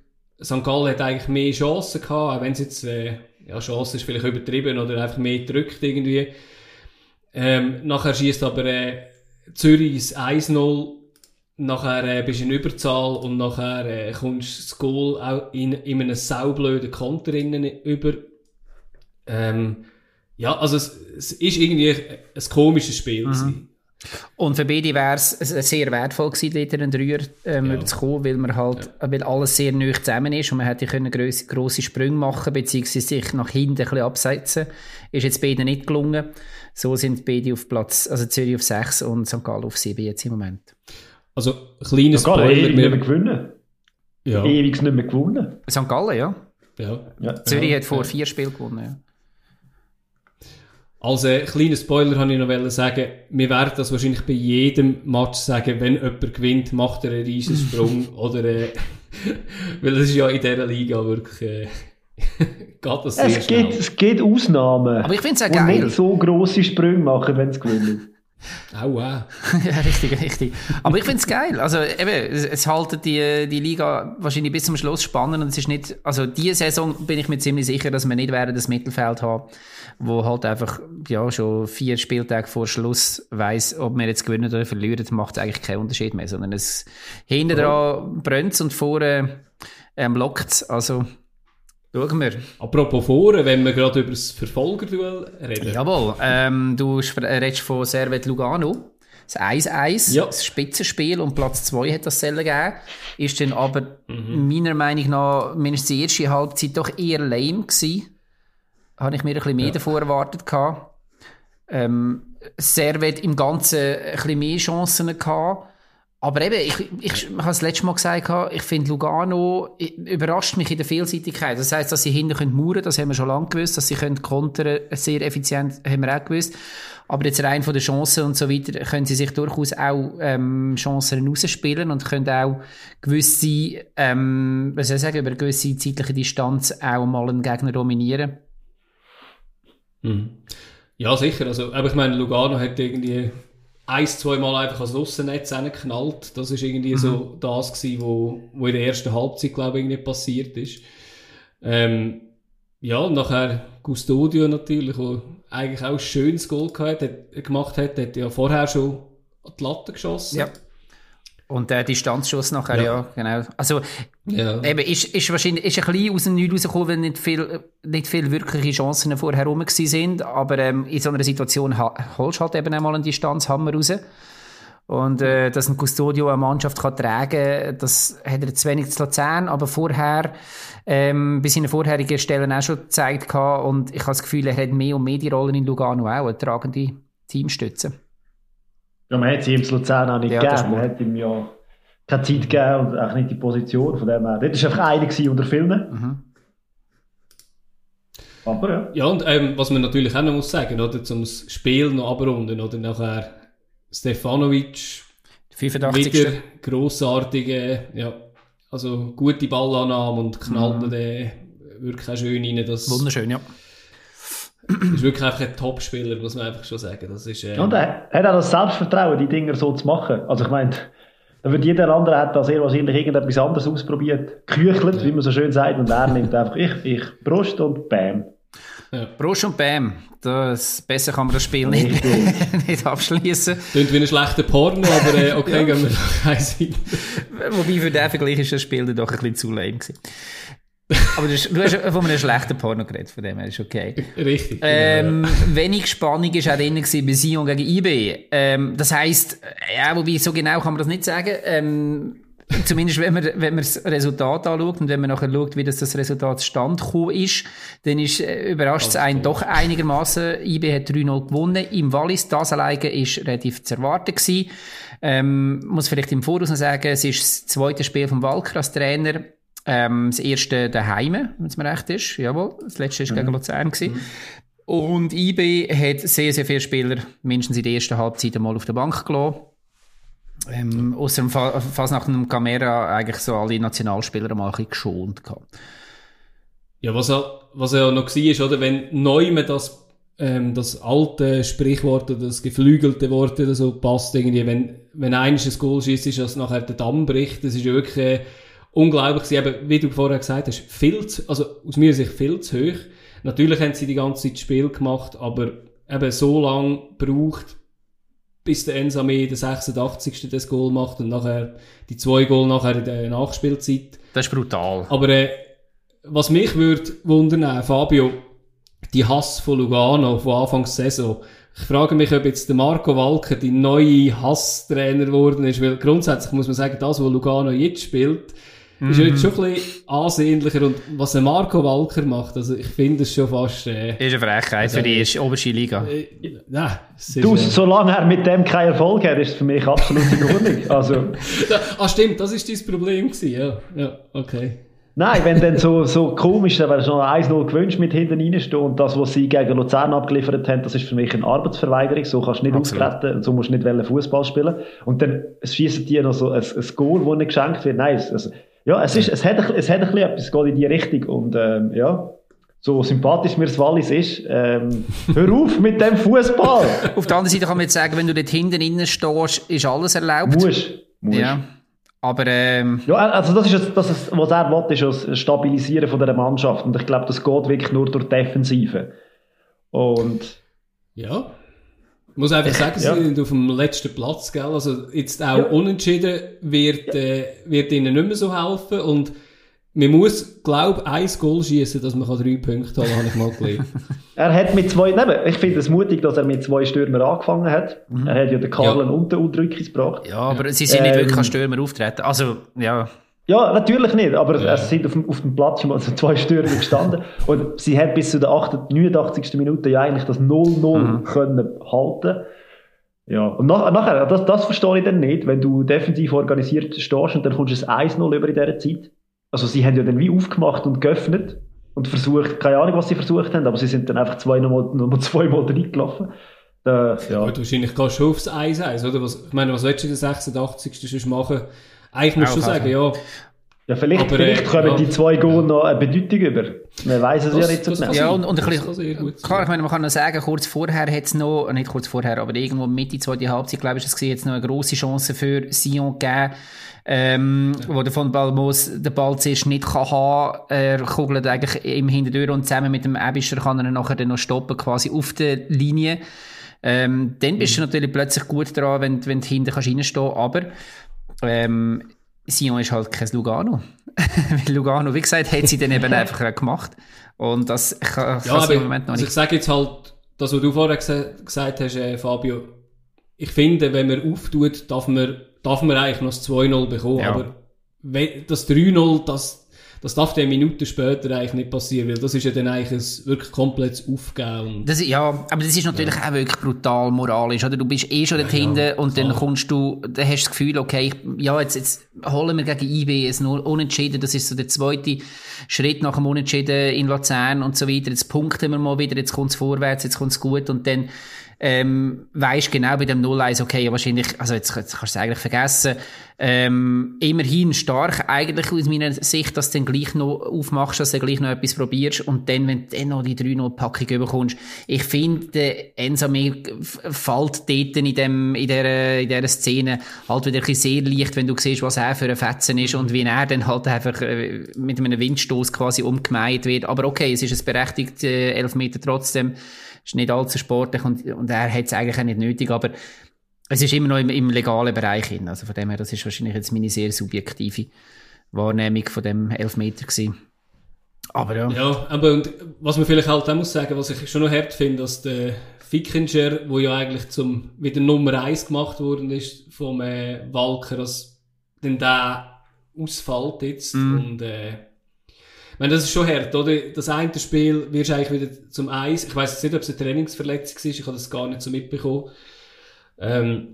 St. Gallen hat eigentlich mehr Chancen gehabt, auch wenn es jetzt, äh, ja, Chancen ist vielleicht übertrieben oder einfach mehr drückt irgendwie. Ähm, nachher schießt aber äh, Zürich 1-0, nachher äh, bist du in Überzahl und nachher äh, kommst das Goal auch in, in einem saublöden Konter über. Ähm, ja, also es, es ist irgendwie ein komisches Spiel. Mhm. Und für beide wäre es sehr wertvoll gewesen, dort einen Dreier ähm, Ja. zu kommen, weil man halt, weil alles sehr neu zusammen ist und man hätte können grosse, grosse Sprünge machen beziehungsweise sich nach hinten ein bisschen absetzen. Ist jetzt beiden nicht gelungen. So sind beide auf Platz, also Zürich auf 6 und St. Gallen auf 7 jetzt im Moment. Also, kleiner Sogar Spoiler. ewig nicht mehr Wir, gewinnen. ja, Ewig nicht mehr gewonnen. St. Gallen, ja. ja. Ja. Zürich Ja, hat vor ja. vier Spielen gewonnen, ja. Als äh, kleiner Spoiler habe ich noch sagen, wir werden das wahrscheinlich bei jedem Match sagen, wenn jemand gewinnt, macht er einen riesen Sprung oder äh, weil das ist ja in dieser Liga wirklich äh, geht das sehr Es gibt, es gibt Ausnahmen, Aber ich finde es die geil. nicht so grosse Sprünge machen, wenn sie gewinnen. Aua. ja, richtig, richtig. Aber ich finde es geil. Also eben, es, es haltet die, die Liga wahrscheinlich bis zum Schluss spannend und es ist nicht, also diese Saison bin ich mir ziemlich sicher, dass wir nicht werden das Mittelfeld haben, wo halt einfach, ja, schon vier Spieltage vor Schluss weiss, ob wir jetzt gewinnen oder verlieren, macht eigentlich keinen Unterschied mehr, sondern es, hinten dran brennt und vorne, ähm, lockt Also, schauen wir. Apropos vorne, wenn wir gerade über das Verfolgerduell reden. Jawohl, ähm, du äh, redest von Servet Lugano. Das 1-1, Ja. das Spitzenspiel und Platz 2 hat das Zellen gegeben. Ist dann aber meiner Meinung nach mindestens die erste Halbzeit doch eher lame gewesen. Habe ich mir ein bisschen mehr davor erwartet gehabt. Ähm, Servet im Ganzen ein bisschen mehr Chancen gehabt. Aber eben, ich, ich, ich habe es letztes Mal gesagt, ich finde Lugano überrascht mich in der Vielseitigkeit. Das heisst, dass sie hinten können mauern, das haben wir schon lange gewusst, dass sie können kontern, sehr effizient, haben wir auch gewusst. Aber jetzt rein von den Chancen und so weiter, können sie sich durchaus auch ähm, Chancen rausspielen und können auch gewisse, ähm, was soll ich sagen, über gewisse zeitliche Distanz auch mal einen Gegner dominieren. Mhm. Ja, sicher. Also, aber ich meine, Lugano hat irgendwie ein, zwei Mal einfach ans Aussennetz geknallt. Das ist irgendwie so das gewesen, wo, wo in der ersten Halbzeit, glaube ich, irgendwie passiert ist. Ähm, ja, und nachher Custodio natürlich, der eigentlich auch ein schönes Goal gehabt hat, gemacht hat, hat ja vorher schon an die Latte geschossen. Ja. Und der Distanzschuss nachher, ja, Ja. genau. Also, Ja. Eben, ist, ist wahrscheinlich, ist ein bisschen aus dem Nichts rausgekommen, weil nicht viel, nicht viel wirkliche Chancen vorher rum sind. Aber, ähm, in so einer Situation holst halt eben einmal einen Distanzhammer raus. Und, äh, dass ein Custodio eine Mannschaft kann tragen, das hat er zu wenig zu Luzern, aber vorher, ähm, bei seinen vorherigen Stellen auch schon gezeigt gehabt. Und ich habe das Gefühl, er hat mehr und mehr die Rollen in Lugano auch, eine tragende Teamstütze. Ja, man hat sie ihm zu Luzern auch nicht Ja, das gegeben. Man hat ihm ja keine Zeit gegeben und auch nicht die Position. Von dem her. Dort war einfach einer unter vielen. Mhm. Aber ja. Ja, und ähm, was man natürlich auch noch muss sagen, oder, zum Spiel noch abrunden, oder nachher Stefanovic 85. wieder grossartige, ja, also gute Ballannahme und knallt mhm. den wirklich auch schön rein. Das Wunderschön, ja. Ist wirklich einfach ein Top-Spieler, muss man einfach schon sagen. Das ist, ähm, Und er hat auch das Selbstvertrauen, die Dinger so zu machen. Also ich meine, da wird jeder andere hat da sehr wahrscheinlich irgendetwas anderes ausprobiert, geküchelt, wie man so schön sagt, und er nimmt einfach ich, ich, Brust und Bam. Prost und Bam. Das, besser kann man das Spiel nicht, nicht abschließen. Klingt wie ein schlechter Porno, aber äh, okay, gehen wir eins weiter. Wobei für den Vergleich ist das Spiel dann doch ein bisschen zu lame gewesen. Aber das, du hast von einem schlechten Porno geredet, von dem her ist okay. Richtig. Ähm, wenig Spannung war auch drin bei Sion gegen IB. Ähm, das heisst, ja, wobei so genau kann man das nicht sagen. Ähm, zumindest wenn man, wenn man das Resultat anschaut und wenn man nachher schaut, wie das, das Resultat stand ist, dann ist, äh, überrascht es einen doch einigermaßen. IB hat 3-0 gewonnen. Im Wallis, das alleine ist relativ zu erwarten gewesen. Ähm, muss vielleicht im Voraus noch sagen, es ist das zweite Spiel von Walker als Trainer. Ähm, das erste daheim, wenn es mir recht ist. Jawohl. Das letzte ist gegen Luzern gewesen. Und IB hat sehr, sehr viele Spieler mindestens in der ersten Halbzeit einmal auf der Bank gelassen. Ähm, Außer dem Fa fast nach einem Kamera eigentlich so alle Nationalspieler mal ein bisschen geschont gehabt. Ja, was ja, was ja noch war, ist, oder, wenn Neumann das, ähm, das alte Sprichwort oder das geflügelte Wort oder so passt, irgendwie, wenn, wenn eines ein Goal schießt, ist das nachher der Damm bricht, das ist ja wirklich äh, unglaublich gewesen. Eben, wie du vorher gesagt hast, viel zu, also aus meiner Sicht viel zu hoch. Natürlich haben sie die ganze Zeit das Spiel gemacht, aber eben so lang braucht, bis der Ensame der 86. das Goal macht und nachher die zwei Goal nachher in der Nachspielzeit. Das ist brutal. Aber äh, was mich würde wundern, Fabio, die Hass von Lugano von Anfang der Saison. Ich frage mich, ob jetzt der Marco Walker die neue Hasstrainer geworden ist, weil grundsätzlich muss man sagen, das, was Lugano jetzt spielt, ist jetzt schon ein bisschen ansehnlicher und was Marco Walker macht, also ich finde es schon fast... Äh, Ist eine Frechheit für die erste oberste Liga. äh, nein, es ist, Du, äh, solange er mit dem keinen Erfolg hat, ist es für mich absolut in Ordnung. Also, ah stimmt, das ist dein Problem gewesen, ja. Ja, okay. nein, wenn dann so, so komisch, dann wäre schon 1-0 gewünscht mit hinten reinstehen und das, was sie gegen Luzern abgeliefert haben, das ist für mich eine Arbeitsverweigerung. So kannst du nicht Absolut. auftreten, so musst du nicht Fußball spielen. Und dann schießen die noch so ein, ein Goal, das nicht geschenkt wird. Nein, es, es, ja, es, ist, es, hat, ein- es hat ein bisschen etwas, es geht in die Richtung. Und ähm, ja, so sympathisch mir das Wallis ist, ähm, hör auf mit dem Fußball! Auf der anderen Seite kann man jetzt sagen, wenn du dort hinten innen stehst, ist alles erlaubt. Musst. Ja. Aber ähm, Ja, also das ist das ist, was er will, ist das Stabilisieren von dieser Mannschaft. Und ich glaube, das geht wirklich nur durch Defensive. Und Ja. Ich muss einfach sagen, sie Ja. sind auf dem letzten Platz, gell? Also jetzt auch Ja. unentschieden wird, äh, wird ihnen nicht mehr so helfen und man muss, glaube ich, ein Goal schießen, dass man drei Punkte holen kann, habe ich mal gelesen. er hat mit zwei, nein, ich finde es mutig, dass er mit zwei Stürmern angefangen hat. Er hat ja den Karlen Ja. und den gebracht. ja, aber sie sind nicht Ähm, wirklich als Stürmer auftreten. Also, ja. Ja, natürlich nicht, aber es sind auf dem, auf dem Platz schon mal so zwei Stürmer gestanden. Und sie hat bis zu der 8, 89. Minute ja eigentlich das 0-0 können halten. Ja, und nach, nachher, das, das verstehe ich dann nicht, wenn du defensiv organisiert stehst und dann kommst du ein 1-0 über in dieser Zeit. Also sie haben ja dann wie aufgemacht und geöffnet und versucht, keine Ahnung, was sie versucht haben, aber sie sind dann einfach zwei, nochmal, nochmal zweimal reingelaufen. Äh, ja. Gut, wahrscheinlich gehst du aufs 1-1, oder? Was, ich meine, was willst du in der 86. sonst machen? Eigentlich musst du sagen, ja, ja, vielleicht, Aber, vielleicht äh, kommen ja. die zwei Goal noch eine Bedeutung über. Man weiß es ja Das- nicht so genau. kann Ja, und, und ein bisschen, kann klar, ich meine, man kann noch sagen, kurz vorher hat es noch, nicht kurz vorher, aber irgendwo Mitte zweite Halbzeit, glaube ich, ist es gesehen, jetzt noch eine grosse Chance für Sion gegeben, ähm, wo der von Balmos den Ball zuerst nicht kann haben, er kugelt eigentlich im Hinterdür und zusammen mit dem Ebischer kann er ihn nachher dann noch stoppen, quasi auf der Linie. Ähm, dann bist du natürlich plötzlich gut dran, wenn, wenn du hinten kannst reinstehen, aber, ähm, Sion ist halt kein Lugano. Weil Lugano, wie gesagt, hat sie dann eben einfach gemacht. Und das kann, Ja, kann im Moment noch also nicht. ich sage jetzt halt, das, was du vorher gesa- gesagt hast, äh, Fabio, ich finde, wenn man auftut, darf man, darf man eigentlich noch das 2-0 bekommen, Ja. aber das 3-0, das, das darf dann Minuten später eigentlich nicht passieren, weil das ist ja dann eigentlich ein wirklich komplettes Aufgeben. Das, ja, aber das ist natürlich auch wirklich brutal moralisch, oder? Du bist eh schon dort hinten und dann kommst du, dann hast du das Gefühl, okay, ich, ja, jetzt, jetzt holen wir gegen IB es nur unentschieden, das ist so der zweite Schritt nach dem Unentschieden in Luzern und so weiter. Jetzt punkten wir mal wieder, jetzt kommt's vorwärts, jetzt kommt's gut und dann, ähm, weisst genau bei dem 0-1, okay, ja, wahrscheinlich, also jetzt, jetzt kannst du es eigentlich vergessen, ähm, immerhin stark eigentlich aus meiner Sicht, dass du dann gleich noch aufmachst, dass du gleich noch etwas probierst und dann, wenn du dann noch die 3-0-Packung bekommst, ich finde, der Ensame fällt dort in, dem, in, dieser, in dieser Szene halt wieder ein bisschen sehr leicht, wenn du siehst, was er für ein Fetzen ist und wie er dann halt einfach äh, mit einem Windstoß quasi umgemeint wird. Aber okay, es ist ein berechtigt äh, Elfmeter trotzdem, ist nicht allzu sportlich und, und er hat es eigentlich auch nicht nötig, aber es ist immer noch im, im legalen Bereich hin. Also von dem her, das ist wahrscheinlich jetzt meine sehr subjektive Wahrnehmung von dem Elfmeter gewesen. Aber ja. Ja, aber und was man vielleicht halt auch muss sagen, was ich schon noch hart finde, dass der Fickinger, wo ja eigentlich zum wieder Nummer 1 gemacht worden ist vom äh, Walker, dass dann der ausfällt jetzt und äh, ich meine, das ist schon hart, oder? Das eine Spiel wirst du eigentlich wieder zum Eis. Ich weiß jetzt nicht, ob es eine Trainingsverletzung war, ich habe das gar nicht so mitbekommen. Ähm,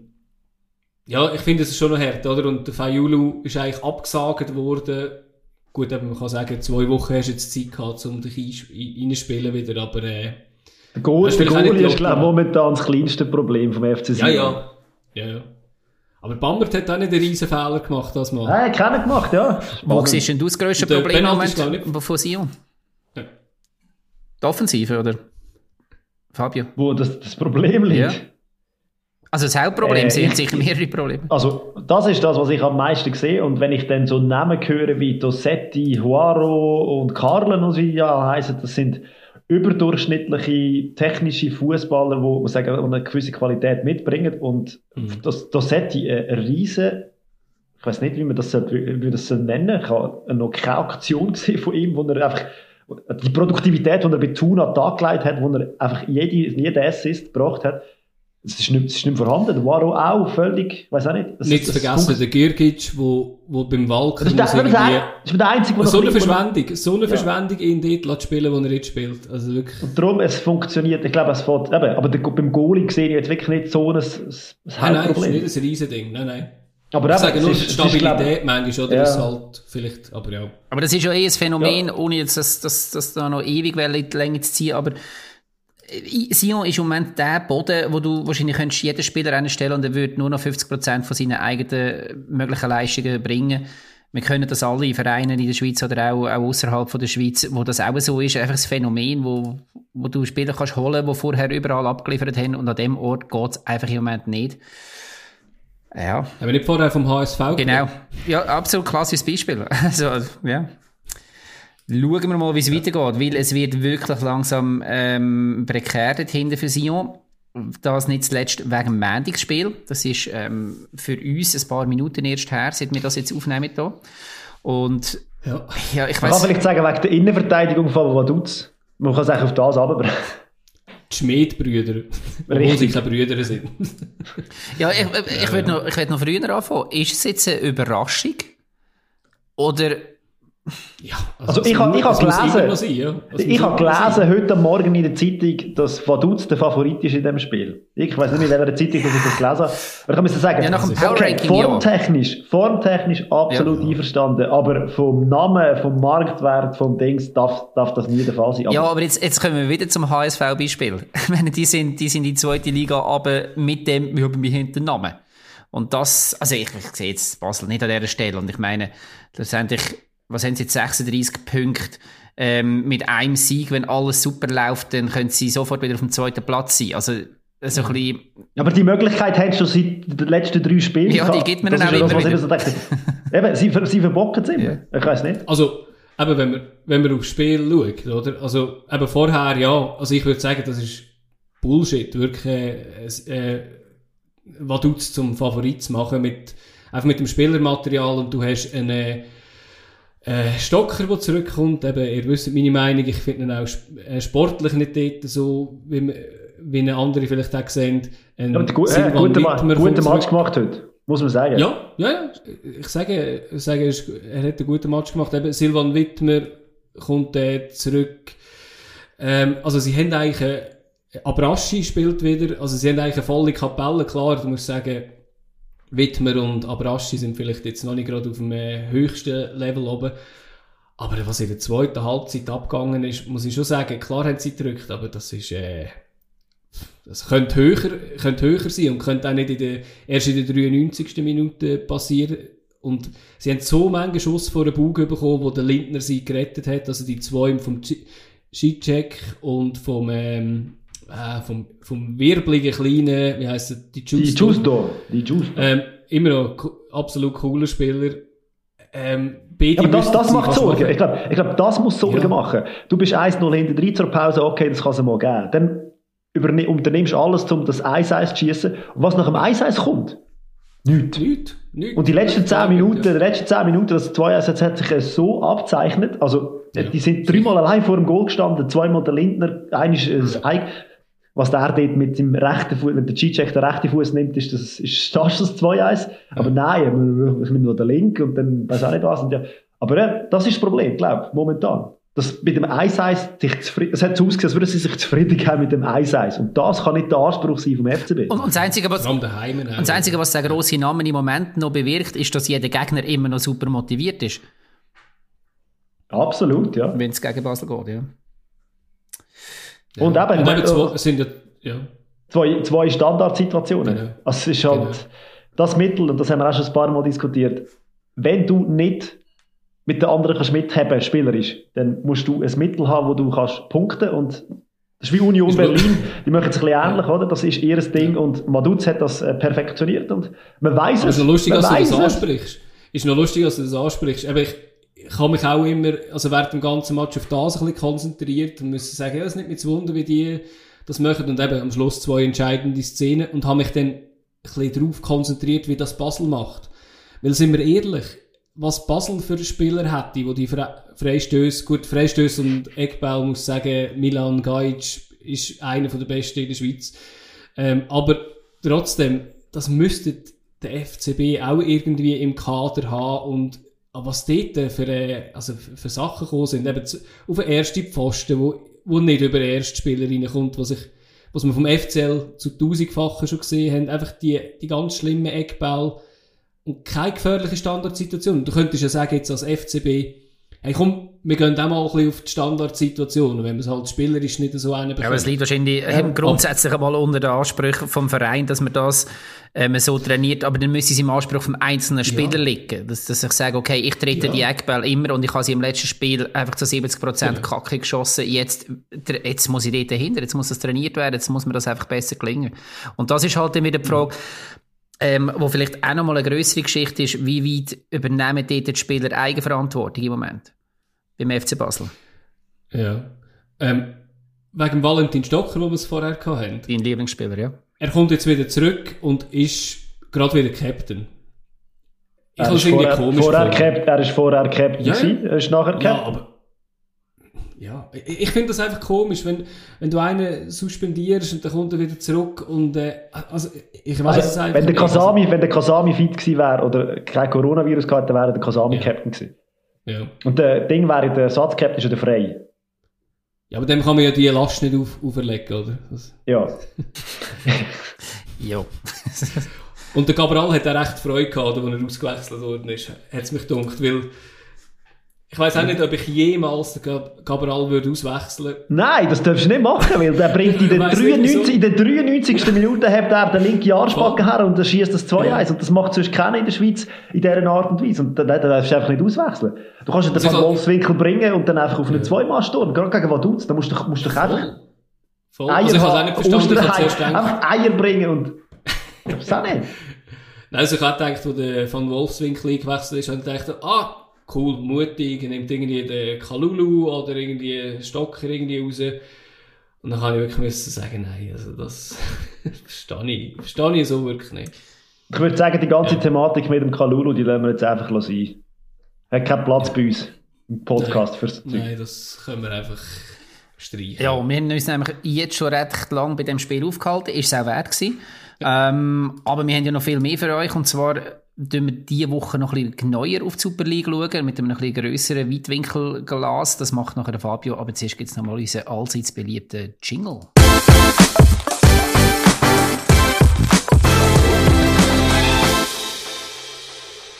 ja, ich finde, es ist schon noch hart, oder? Und der Fayulu ist eigentlich abgesagt worden. Gut, eben, man kann sagen, zwei Wochen hast du jetzt Zeit gehabt, um dich ein- reinspielen wieder, aber äh, Der Goal, ist der glaube ich, momentan das kleinste Problem vom FC ja, Sion. ja. Ja, ja. Aber Bammert hat auch nicht einen riesen Fehler gemacht, das mal. Nein, keiner gemacht, ja. Wo siehst denn das grösste Problem im ist, von Sion? Ja. Die Offensive, oder? Fabio? Wo das, das Problem liegt. Ja. Also das Hauptproblem, Äh, ich- sicher mehrere Probleme. Also, das ist das, was ich am meisten sehe. Und wenn ich dann so Namen höre wie Dossetti, Huaro und Carlen und wie ja heißen, das sind überdurchschnittliche technische Fußballer, die wo sagen, eine gewisse Qualität mitbringen. Und das Dossetti, äh, ein riesen, ich weiß nicht, wie man das, wie man das nennen. Ich habe noch keine Aktion gesehen von ihm, wo er einfach die Produktivität, die er bei Thun an den Tag gelegt hat, wo er einfach jede, jeden Assist gebracht hat, das ist nicht, das ist nicht vorhanden. Der Waro auch völlig, weiß auch nicht. Das, nicht zu vergessen, der Girgic, wo, wo beim Walker das ist, der, das ist der Einzige, wo so eine Verschwendung, so eine ja. Verschwendung ihn dort spielen, wo er jetzt spielt. Also wirklich. Und darum, es funktioniert, ich glaube, es fährt, eben, aber der, beim Goalie sehe ich jetzt wirklich nicht so ein, ein, ein Nein, nein, das ist nicht ein Riesending, nein, nein. Aber ich sage nur, ist, Stabilität ist, manchmal, oder? Ja. Ist halt vielleicht, aber ja. Aber das ist ja eh ein Phänomen, ja. ohne jetzt das, das, das da noch ewig in die Länge zu ziehen, aber Sion ist im Moment der Boden, wo du wahrscheinlich könntest jeden Spieler einstellen und er würde nur noch 50% von seinen eigenen möglichen Leistungen bringen. Wir können das alle in Vereinen in der Schweiz oder auch, auch außerhalb von der Schweiz, wo das auch so ist, einfach ein Phänomen, wo, wo du Spieler kannst holen, die vorher überall abgeliefert haben und an dem Ort geht es einfach im Moment nicht. Ja. Haben wir nicht vorher vom HSV Genau. Ja, absolut klassisches Beispiel. Also, ja. Schauen wir mal, wie es weitergeht, weil es wird wirklich langsam ähm, prekär hinter für Sion. Das nicht zuletzt wegen dem Mendigsspiel. Das ist ähm, für uns ein paar Minuten erst her, seit wir das jetzt aufnehmen hier. Und ja, ja ich weiß. Man kann vielleicht sagen, wegen der Innenverteidigung von Vaduz. Man kann es auch auf das runterbringen. Die Schmied-Brüder. Obwohl sie keine Brüder sind. ja, ich, ich, ich würde noch, ich noch früher anfangen. Ist es jetzt eine Überraschung? Oder ja, also, also ich habe ich gelesen, sein, ja? ich habe gelesen heute Morgen in der Zeitung, dass Vaduz der Favorit ist in dem Spiel. Ich weiß nicht, in welcher Zeitung dass ich das gelesen habe. Aber ich kann mir sagen, ja, nach dem Power okay, formtechnisch, formtechnisch absolut ja. einverstanden, aber vom Namen, vom Marktwert, vom Dings darf, darf das nie der Fall sein. Aber ja, aber jetzt, jetzt kommen wir wieder zum HSV-Beispiel. die sind, die sind in die zweite Liga, aber mit dem, wir haben wir hinter Namen. Und das, also ich, ich sehe jetzt Basel nicht an dieser Stelle und ich meine, letztendlich was haben sie jetzt, 36 Punkte ähm, mit einem Sieg, wenn alles super läuft, dann können sie sofort wieder auf dem zweiten Platz sein. Also, so ein bisschen Aber die Möglichkeit hast du seit den letzten drei Spielen. Ja, die gibt mir dann auch immer wieder. So eben, sie, sie verbocken es immer. Ja. Ich weiß nicht. Also, eben, wenn man, wenn man aufs Spiel schaut, oder? Also, eben vorher, ja, also ich würde sagen, das ist Bullshit, wirklich, äh, äh, was du zum Favorit zu machen mit, einfach mit dem Spielermaterial und du hast eine, äh, Stocker, der zurückkommt, eben, ihr wisst meine Meinung, ich finde ihn auch äh, sportlich nicht dort so, wie, wie andere vielleicht auch sehen. Ein ja, gu äh, guten gute Match gemacht heute, muss man sagen. Ja, ja, ja. Ich sage, ich sage er hat einen guten Match gemacht. Eben, Silvan Wittmer kommt äh, zurück. Ähm, also sie haben eigentlich, äh, Abraschi spielt wieder, also sie haben eigentlich eine volle Kapelle, klar, du musst sagen, Wittmer und Abraschi sind vielleicht jetzt noch nicht gerade auf dem äh, höchsten Level oben. Aber was in der zweiten Halbzeit abgegangen ist, muss ich schon sagen, klar haben sie gedrückt, aber das ist, äh, das könnte höher, könnte höher sein und könnte auch nicht in der, erst in der 93. Minute passieren. Und sie haben so manche Schuss vor den Bug bekommen, wo der Lindner sie gerettet hat, also die zwei vom Schitschek und vom, ähm, äh, vom, vom wirbligen kleinen, wie heisst es, die Justo. Die Justo. Die Justo. Ähm, immer noch absolut cooler Spieler. Ähm, aber das, das macht Sorgen. Ich glaube, ich glaub, das muss Sorgen ja. machen. Du bist 1-0 hinter 3 zur Pause, okay, das kann es mal geben. Dann unternimmst du alles, um das 1-1 zu schießen. Und was nach dem 1-1 kommt? Nichts. Nicht. Nicht. Und die letzten 10 Minuten, die letzten 10 Minuten, das 2-1 hat sich so abzeichnet. Also, ja. die sind dreimal allein vor dem Goal gestanden, zweimal der Lindner, eines ist ein was der dort mit dem rechten Fuß, wenn der Cicek den rechten Fuß nimmt, ist das, ist das das 2-1. Aber nein, ich nehme nur den linken und dann weiß auch nicht was. Und ja. Aber ja, das ist das Problem, glaube ich, momentan. Das mit dem 1-1 sich zufrieden, es hat so ausgesehen, als würden sie sich zufrieden geben mit dem 1-1. Und das kann nicht der Anspruch sein vom FCB. Und, und das Einzige, was, und das Einzige, was der grosse Name im Moment noch bewirkt, ist, dass jeder Gegner immer noch super motiviert ist. Absolut, ja. Wenn es gegen Basel geht, ja. Ja. Und eben, und eben zwei, sind ja, ja. zwei, zwei Standardsituationen. Genau. Also es ist halt genau. das Mittel, und das haben wir auch schon ein paar Mal diskutiert, wenn du nicht mit den anderen kannst mithaben, spielerisch, dann musst du ein Mittel haben, wo du kannst punkten und das ist wie Union ist Berlin, die machen es ein bisschen ähnlich, oder? Das ist ihr Ding und Maduz hat das äh, perfektioniert und man weiß es. Ist noch lustig, dass du das ansprichst. Ist noch lustig, dass du das ansprichst. Aber ich, ich habe mich auch immer, also während dem ganzen Match auf das ein bisschen konzentriert und muss sagen, ja, es ist nicht mehr zu wundern, wie die das machen und eben am Schluss zwei entscheidende Szenen und habe mich dann ein bisschen darauf konzentriert, wie das Basel macht. Weil, sind wir ehrlich, was Basel für Spieler hätte, wo die Fre Freistöße, gut, Freistöße und Eckball muss sagen, Milan Gajic ist einer der besten in der Schweiz. Ähm, aber trotzdem, das müsste der FCB auch irgendwie im Kader haben und was dort für, äh, also für Sachen gekommen sind, eben auf den ersten Pfosten, wo, wo nicht über den ersten Spieler reinkommt, was ich, was wir vom FCL zu tausendfachen schon gesehen haben, einfach die, die ganz schlimmen Eckball und keine gefährliche Standardsituation. Du könntest ja sagen, jetzt als FCB, hey komm, wir gehen auch mal ein bisschen auf die Standardsituation, wenn man es halt spielerisch nicht so einen Ja, aber es liegt wahrscheinlich ja, grundsätzlich einmal unter den Ansprüchen vom Verein, dass man das ähm, so trainiert, aber dann müsste es im Anspruch vom einzelnen Spieler ja. liegen. Dass, dass ich sage, okay, ich trete ja. die Eckball immer und ich habe sie im letzten Spiel einfach zu 70% ja. Kacke geschossen, jetzt, jetzt muss ich dort dahinter, jetzt muss das trainiert werden, jetzt muss mir das einfach besser gelingen. Und das ist halt dann wieder die Frage, ähm, wo vielleicht auch nochmal eine größere Geschichte ist, wie weit übernehmen dort die Spieler Eigenverantwortung im Moment beim FC Basel? Ja. Ähm, wegen Valentin Stocker, wo wir es vorher hatten. Dein Lieblingsspieler, ja. Er kommt jetzt wieder zurück und ist gerade wieder Captain. Ich er, ist vorher, vorher Cap, er ist vorher Captain, ja, er ist nachher Captain. Ja, aber ja, ich, ich finde das einfach komisch, wenn, wenn du einen suspendierst und dann kommt er wieder zurück und äh, also ich weiß also, es einfach wenn der Kasami, nicht. Wenn der Kasami fit gewesen wäre oder kein Coronavirus gehabt, dann wäre der Kasami ja. Captain gewesen. Ja. Und der Ding wäre, der Satzcaptain ist oder frei. Ja, aber dem kann man ja die Last nicht auf, auferlegen, oder? Das ja. ja. und der Cabral hat auch recht Freude gehabt, als er ausgewechselt worden ist. Hat es mich gedacht, weil ich weiß auch nicht, ob ich jemals den Cabral würde auswechseln Nein, das darfst du nicht machen, weil der bringt in der, 93, in der 93. Minute hat er den linken Arschbacken her und er schießt das 2-1 ja. und das macht sonst keiner in der Schweiz in dieser Art und Weise und dann darfst du einfach nicht auswechseln. Du kannst ihn den Van Wolfswinkel bringen und dann einfach auf einen ja. Zweimal-Sturm, gerade gegen Vaduz, dann musst du, musst du einfach Voll. Eier, also ich habe auch nicht verstanden, ich einfach Eier bringen und das auch nicht. Nein, also ich habe gedacht, wo der Van Wolfswinkel eingewechselt ist, und ich dachte, ah, cool, mutig, nimmt irgendwie den Kalulu oder irgendwie Stocker irgendwie raus. Und dann habe ich wirklich müssen sagen, nein, also das verstehe ich, verstehe ich so wirklich nicht. Ich würde sagen, die ganze ja. Thematik mit dem Kalulu, die lassen wir jetzt einfach sein. Hat keinen Platz ja. bei uns im Podcast fürs Zeug. Nein, das können wir einfach streichen. Ja, wir haben uns nämlich jetzt schon recht lang bei dem Spiel aufgehalten, ist es auch wert gewesen. Ja. Ähm, aber wir haben ja noch viel mehr für euch und zwar schauen wir diese Woche noch ein bisschen neuer auf die Super League schauen, mit einem ein grösseren Weitwinkelglas. Das macht nachher Fabio, aber zuerst gibt es nochmal unseren allseits beliebten Jingle.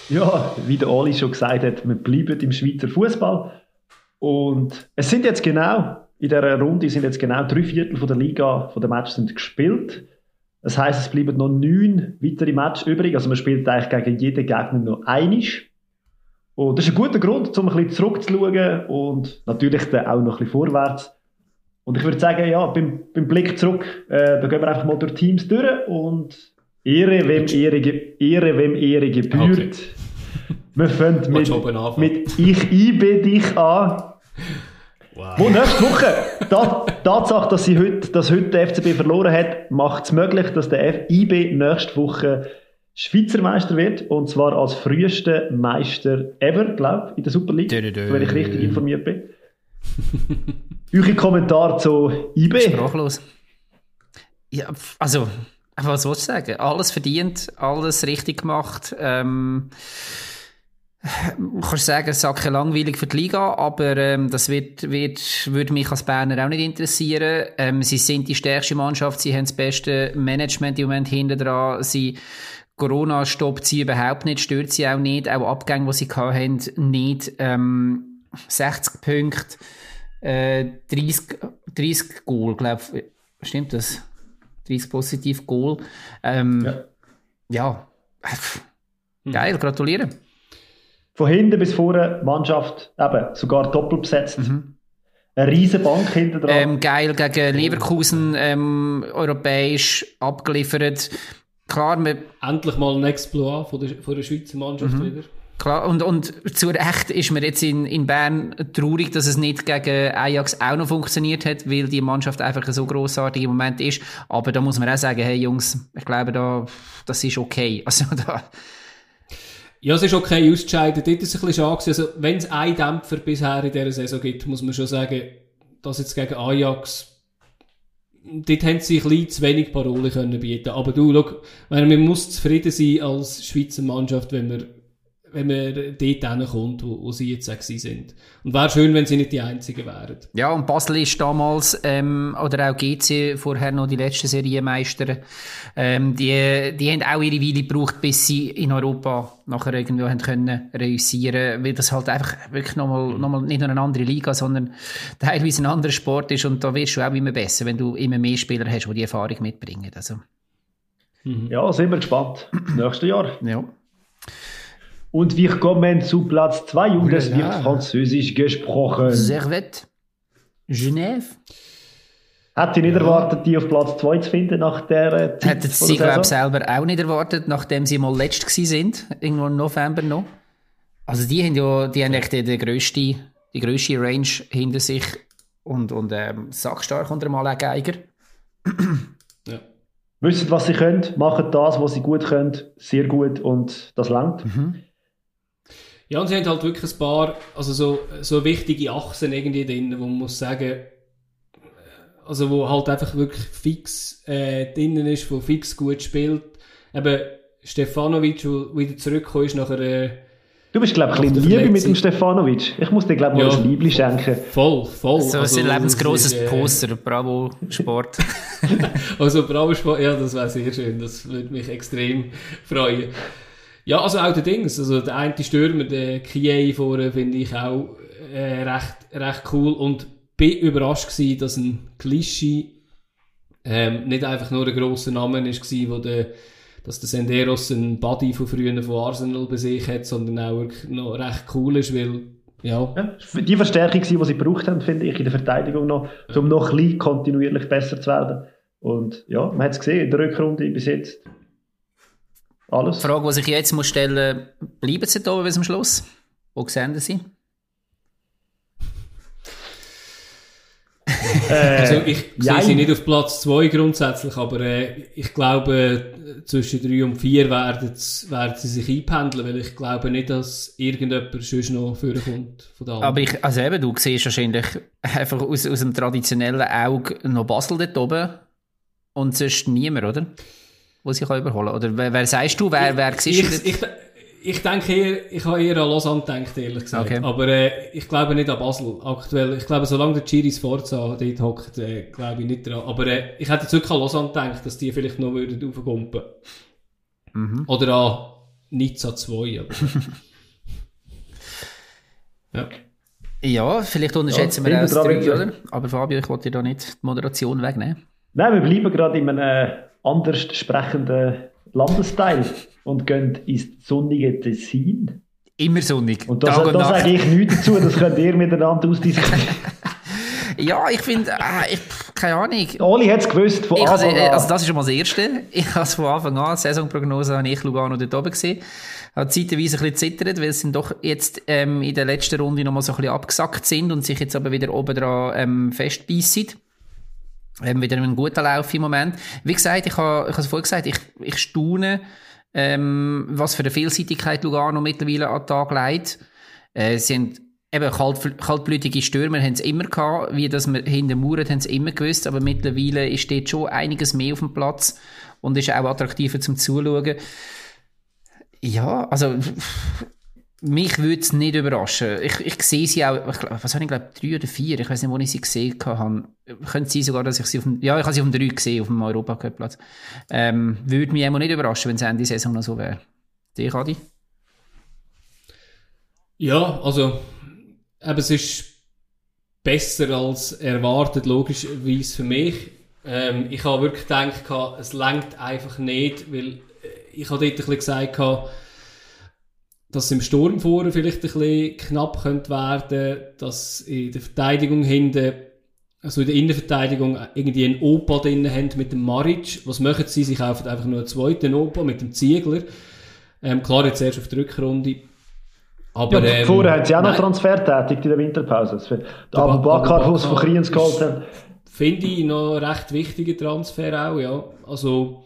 Ja, wie der Ali schon gesagt hat, wir bleiben im Schweizer Fußball. Und es sind jetzt genau, in dieser Runde sind jetzt genau drei Viertel von der Liga, von der Matches sind gespielt. Das heißt, es bleiben noch neun weitere Matches übrig. Also man spielt eigentlich gegen jeden Gegner noch einisch. Und das ist ein guter Grund, um ein bisschen zurückzuschauen und natürlich dann auch noch ein bisschen vorwärts. Und ich würde sagen, ja, beim, beim Blick zurück, äh, da gehen wir einfach mal durch Teams durch und Ehre, wem Ehre, Ehre, wem Ehre gebührt. Okay. Wir fangen mit, mit Ich ibe dich an. Wow. Wo nächste Woche, da, Tatsache, dass, sie heute, dass heute der FCB verloren hat, macht es möglich, dass der IB nächste Woche Schweizer Meister wird. Und zwar als frühester Meister ever, glaube ich, in der Super League. Dö, dö, wenn ich richtig informiert bin. Eure Kommentar zu IB? Sprachlos. Ja, also, was soll ich sagen? Alles verdient, alles richtig gemacht. Ähm, kannst sagen, Sache langweilig für die Liga, aber ähm, das wird, wird, würde mich als Berner auch nicht interessieren. Ähm, sie sind die stärkste Mannschaft, sie haben das beste Management im Moment hinter dran. Sie Corona stoppt sie überhaupt nicht, stört sie auch nicht, auch Abgänge, die sie hatten, nicht. Ähm, 60 Punkte, äh, 30, 30 Goal, glaube ich. Stimmt das? 30 positiv Goal. Ähm, ja. ja. Geil, gratuliere von hinten bis vorne Mannschaft eben sogar doppelt besetzt. Mhm. Eine riesige Bank hinter dran. Ähm, geil gegen Leverkusen ähm, europäisch abgeliefert. Klar, wir Endlich mal ein Exploit von der, von der Schweizer Mannschaft mhm. wieder. Klar, und, und zu Recht ist mir jetzt in, in Bern traurig, dass es nicht gegen Ajax auch noch funktioniert hat, weil die Mannschaft einfach so grossartig im Moment ist. Aber da muss man auch sagen, hey Jungs, ich glaube, da, das ist okay. Also da, Ja, es ist okay auszuscheiden. Dort ist es ein bisschen schade. Also, wenn es einen Dämpfer bisher in dieser Saison gibt, muss man schon sagen, dass jetzt gegen Ajax, dort haben sie ein bisschen zu wenig Parole können bieten. Aber du, schau, man muss zufrieden sein als Schweizer Mannschaft, wenn man wenn man dort kommt, wo, wo sie jetzt auch sind. Und wäre schön, wenn sie nicht die Einzigen wären. Ja, und Basel ist damals, ähm, oder auch GC, vorher noch die letzten Serienmeister, ähm, die, die haben auch ihre Weile gebraucht, bis sie in Europa nachher irgendwo haben können reüssieren, weil das halt einfach wirklich nochmal, nochmal nicht nur eine andere Liga, sondern teilweise ein anderer Sport ist und da wirst du auch immer besser, wenn du immer mehr Spieler hast, die die Erfahrung mitbringen. Also. Mhm. Ja, sind wir gespannt. Nächstes Jahr. Ja. Und wir kommen zu Platz 2 und es wird Französisch gesprochen. Servette. Genève. Hätte ich nicht ja. erwartet, die auf Platz 2 zu finden nach der Zeit Hätten sie, glaube ich, selber auch nicht erwartet, nachdem sie mal letzt sind, irgendwo im November noch. Also die haben ja die haben echt die, die, grösste, die grösste Range hinter sich und, und ähm, sackstark unter dem Alain Geiger. ja. Wissen, was sie können, machen das, was sie gut können, sehr gut und das langt. Mhm. Ja, und sie haben halt wirklich ein paar, also so, so wichtige Achsen irgendwie drin, wo man muss sagen, also wo halt einfach wirklich fix äh, drinnen ist, wo fix gut spielt. Eben Stefanovic, der wieder zurückgekommen ist nach einer Du bist, glaube ich, ein bisschen Liebe mit dem Stefanovic. Ich muss dir, glaube ich, mal ja, ein Liebling schenken. Voll, voll. So also, ein lebensgroßes äh, Poster. Bravo Sport. also, Bravo Sport, ja, das wäre sehr schön. Das würde mich extrem freuen. Ja, also auch der Dings, also der eine Stürmer, der Kie vorne, finde ich auch äh, recht, recht cool und bin überrascht gewesen, dass ein Klischee ähm, nicht einfach nur ein grosser Name gewesen, wo der, dass der Senderos ein Buddy von früher von Arsenal bei sich hat, sondern auch wirklich noch recht cool ist, weil ja. ja die Verstärkung, die sie gebraucht haben, finde ich, in der Verteidigung noch, um noch ein bisschen kontinuierlich besser zu werden. Und ja, man hat es gesehen, in der Rückrunde bis jetzt alles. Die Frage, die sich jetzt muss stellen muss, bleiben sie da bis zum Schluss? Wo sehen sie? Äh, also ich sehe sie nicht auf Platz 2 grundsätzlich, aber äh, ich glaube, zwischen 3 und 4 werden, werden sie sich einpendeln, weil ich glaube nicht, dass irgendjemand sonst noch vorkommt von da. Aber ich, also eben, du siehst wahrscheinlich einfach aus, aus dem traditionellen Auge noch Basel dort oben und sonst niemand, oder? Wo sie überholen kann? Oder wer, wer sagst du, wer, wer ich, ich, ich, ich denke eher, ich habe eher an Lausanne gedacht, ehrlich gesagt. Okay. Aber äh, ich glaube nicht an Basel aktuell. Ich glaube, solange der Chiris Forza dort hockt, äh, glaube ich nicht dran. Aber äh, ich hätte jetzt wirklich an Lausanne gedacht, dass die vielleicht noch würden aufkumpen. Mhm. Oder an Nizza 2. Aber, ja. Ja, vielleicht unterschätzen ja, wir auch das 3, oder? Aber Fabio, ich wollte dir da nicht die Moderation wegnehmen. Nein, wir bleiben gerade in einem anders sprechenden Landesteil und gehen ins sonnige Tessin. Immer sonnig. Und da, da sage ich nichts dazu, das könnt ihr miteinander ausdiskutieren. ja, ich finde, äh, keine Ahnung. Oli hat es gewusst von ich Anfang an. Also das ist schon mal das Erste. Ich habe es von Anfang an, Saisonprognose habe ich Lugano dort oben gesehen. Hat zeitweise ein bisschen zittert, weil sie doch jetzt ähm, in der letzten Runde noch mal so ein bisschen abgesackt sind und sich jetzt aber wieder oben dran ähm, festbeissen ähm, wieder einen guten Lauf im Moment. Wie gesagt, ich habe ich es vorhin gesagt, ich, ich staune, ähm, was für eine Vielseitigkeit Lugano mittlerweile an den Tag legt. Äh, haben eben kalt, kaltblütige Stürmer haben sie immer gehabt, wie das hinter Mauern haben sie immer gewusst, aber mittlerweile ist dort schon einiges mehr auf dem Platz und ist auch attraktiver zum Zuschauen. Ja, also mich würde es nicht überraschen. Ich, ich sehe sie auch, was habe ich glaube, drei oder vier, ich weiß nicht, wo ich sie gesehen habe. Könnte sein sogar, dass ich sie auf dem, ja, ich habe sie auf dem drei gesehen, auf dem Europacup-Platz. Ähm, würde mich auch nicht überraschen, wenn es Ende Saison noch so wäre. Dich, Adi? Ja, also, eben, es ist besser als erwartet, logischerweise für mich. Ähm, ich habe wirklich gedacht, es langt einfach nicht, weil ich habe dort ein bisschen gesagt, dass im Sturm vorne vielleicht ein bisschen knapp könnte werden, dass in der Verteidigung hinten, also in der Innenverteidigung irgendwie einen Opa drin haben mit dem Maric. Was machen sie? Sie kaufen einfach nur einen zweiten Opa mit dem Ziegler. Ähm, klar, jetzt erst auf die Rückrunde. Aber, ja, ähm, vorher haben sie auch noch Transfer tätigt in der Winterpause. Aber Bakar, der von Kriens geholt haben. Finde ich noch recht wichtiger Transfer auch, ja. Also,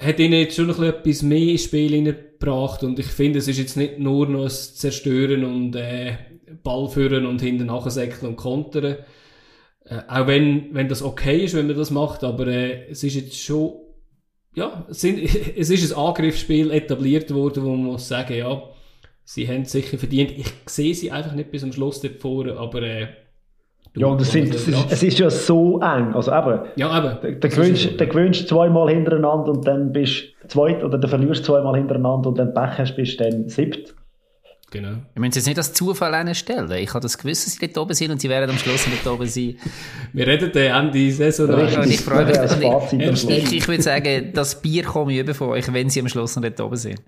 hat ihnen jetzt schon noch etwas mehr Spiel gebracht und ich finde, es ist jetzt nicht nur noch ein Zerstören und äh, Ball führen und hinten nachsäckeln und kontern. Äh, auch wenn, wenn das okay ist, wenn man das macht, aber äh, es ist jetzt schon, ja, es, sind, es ist ein Angriffsspiel etabliert worden, wo man muss sagen, ja, sie haben es sicher verdient. Ich sehe sie einfach nicht bis zum Schluss dort vorne, aber äh, ja, und es, sind, es, ist, es ist ja so eng. Also eben, ja, eben. Gewöhnst, da gewöhnst zweimal hintereinander und dann bist du zweit, oder du verlierst zweimal hintereinander und dann Pech hast, bist du dann siebt. Genau. Wir müssen jetzt nicht als Zufall stellen. Ich habe das gewusst, dass sie dort oben sind und sie werden am Schluss nicht oben sein. Wir reden dann Ende Saison. Richtig, und ich freue mich. als Fazit am Ich, Schluss. ich, ich würde sagen, das Bier komme ich über von euch, wenn sie am Schluss noch dort oben sind.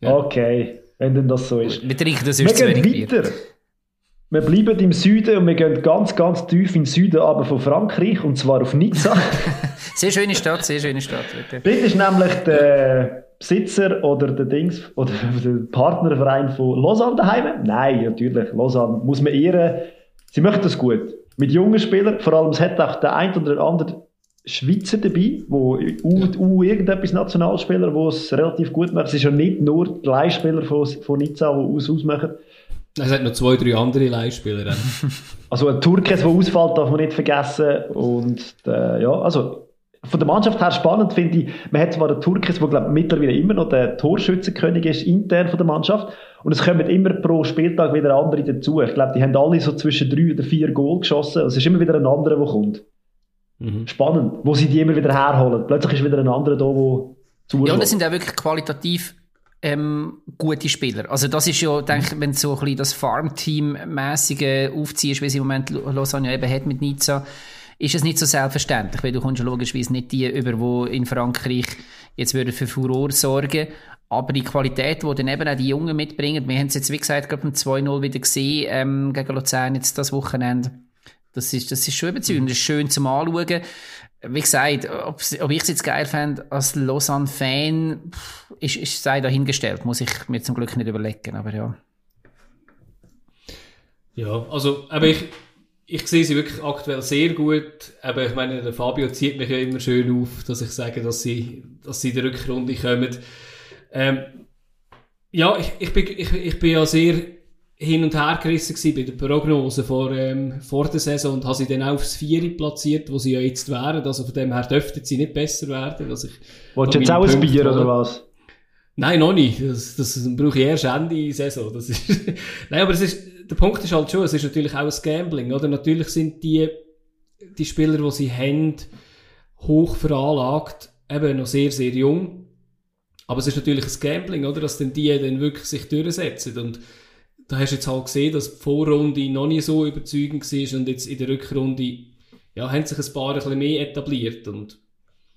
Ja. Okay, wenn denn das so ist. Wir trinken das Wir ist zu wenig Bier. Wir bleiben im Süden und wir gehen ganz, ganz tief im Süden aber von Frankreich und zwar auf Nizza. Sehr schöne Stadt, sehr schöne Stadt. Wirklich. Dort ist nämlich der Besitzer oder der Dings oder der Partnerverein von Lausanne daheim. Nein, natürlich, Lausanne muss man ehren. Sie möchten das gut. Mit jungen Spielern, vor allem es hat auch der ein oder andere Schweizer dabei, wo U, U irgendetwas Nationalspieler, wo es relativ gut macht. Es ist ja nicht nur die Leihspieler von, von Nizza, die aus ausmachen. Es hat noch zwei, drei andere Leihspieler. dann. Also ein Turkes, der ausfällt, darf man nicht vergessen. Und äh, ja, also von der Mannschaft her spannend finde ich, man hat zwar den Turkes, der glaube mittlerweile immer noch der Torschützenkönig ist, intern von der Mannschaft. Und es kommen immer pro Spieltag wieder andere dazu. Ich glaube, die haben alle so zwischen drei oder vier Goal geschossen. Es ist immer wieder ein anderer, der kommt. Mhm. Spannend, wo sie die immer wieder herholen. Plötzlich ist wieder ein anderer da, der zuschlägt. Ja, und das sind auch wirklich qualitativ ähm, gute Spieler. Also das ist ja, denke ich, wenn du so ein bisschen das Farmteam-mäßige aufziehst, wie es im Moment Lausanne eben hat mit Nizza, ist es nicht so selbstverständlich, weil du kommst logischerweise nicht die über, die in Frankreich jetzt würden für Furore sorgen. Aber die Qualität, die dann eben auch die Jungen mitbringen, wir haben es jetzt, wie gesagt, gerade um 2-0 wieder gesehen, ähm, gegen Luzern jetzt das Wochenende, das ist, das ist schon überzeugend, das ist schön zum Anschauen. Wie gesagt, ob, ich es jetzt geil fände als Lausanne-Fan, ist, ist sei dahingestellt, muss ich mir zum Glück nicht überlegen, aber ja. Ja, also, aber ich, ich sehe sie wirklich aktuell sehr gut. Aber ich meine, der Fabio zieht mich ja immer schön auf, dass ich sage, dass sie, dass sie in der Rückrunde kommen. Ähm, ja, ich, ich, bin, ich, ich bin ja sehr hin und her gerissen bei der Prognose vor, ähm, vor der Saison und habe sie dann auch aufs Vieri platziert, wo sie ja jetzt wären. Also von dem her dürften sie nicht besser werden. Also ich, Willst du jetzt auch ein Bier oder was? Nein, noch nicht. Das, das brauche ich erst Ende Saison. Das ist Nein, aber es ist, der Punkt ist halt schon, es ist natürlich auch ein Gambling, oder? Natürlich sind die, die Spieler, die sie haben, hoch veranlagt, eben noch sehr, sehr jung. Aber es ist natürlich ein Gambling, oder? Dass dann die dann wirklich sich durchsetzen. Und da hast du jetzt halt gesehen, dass die Vorrunde noch nicht so überzeugend war und jetzt in der Rückrunde, ja, haben sich ein paar ein bisschen mehr etabliert. Und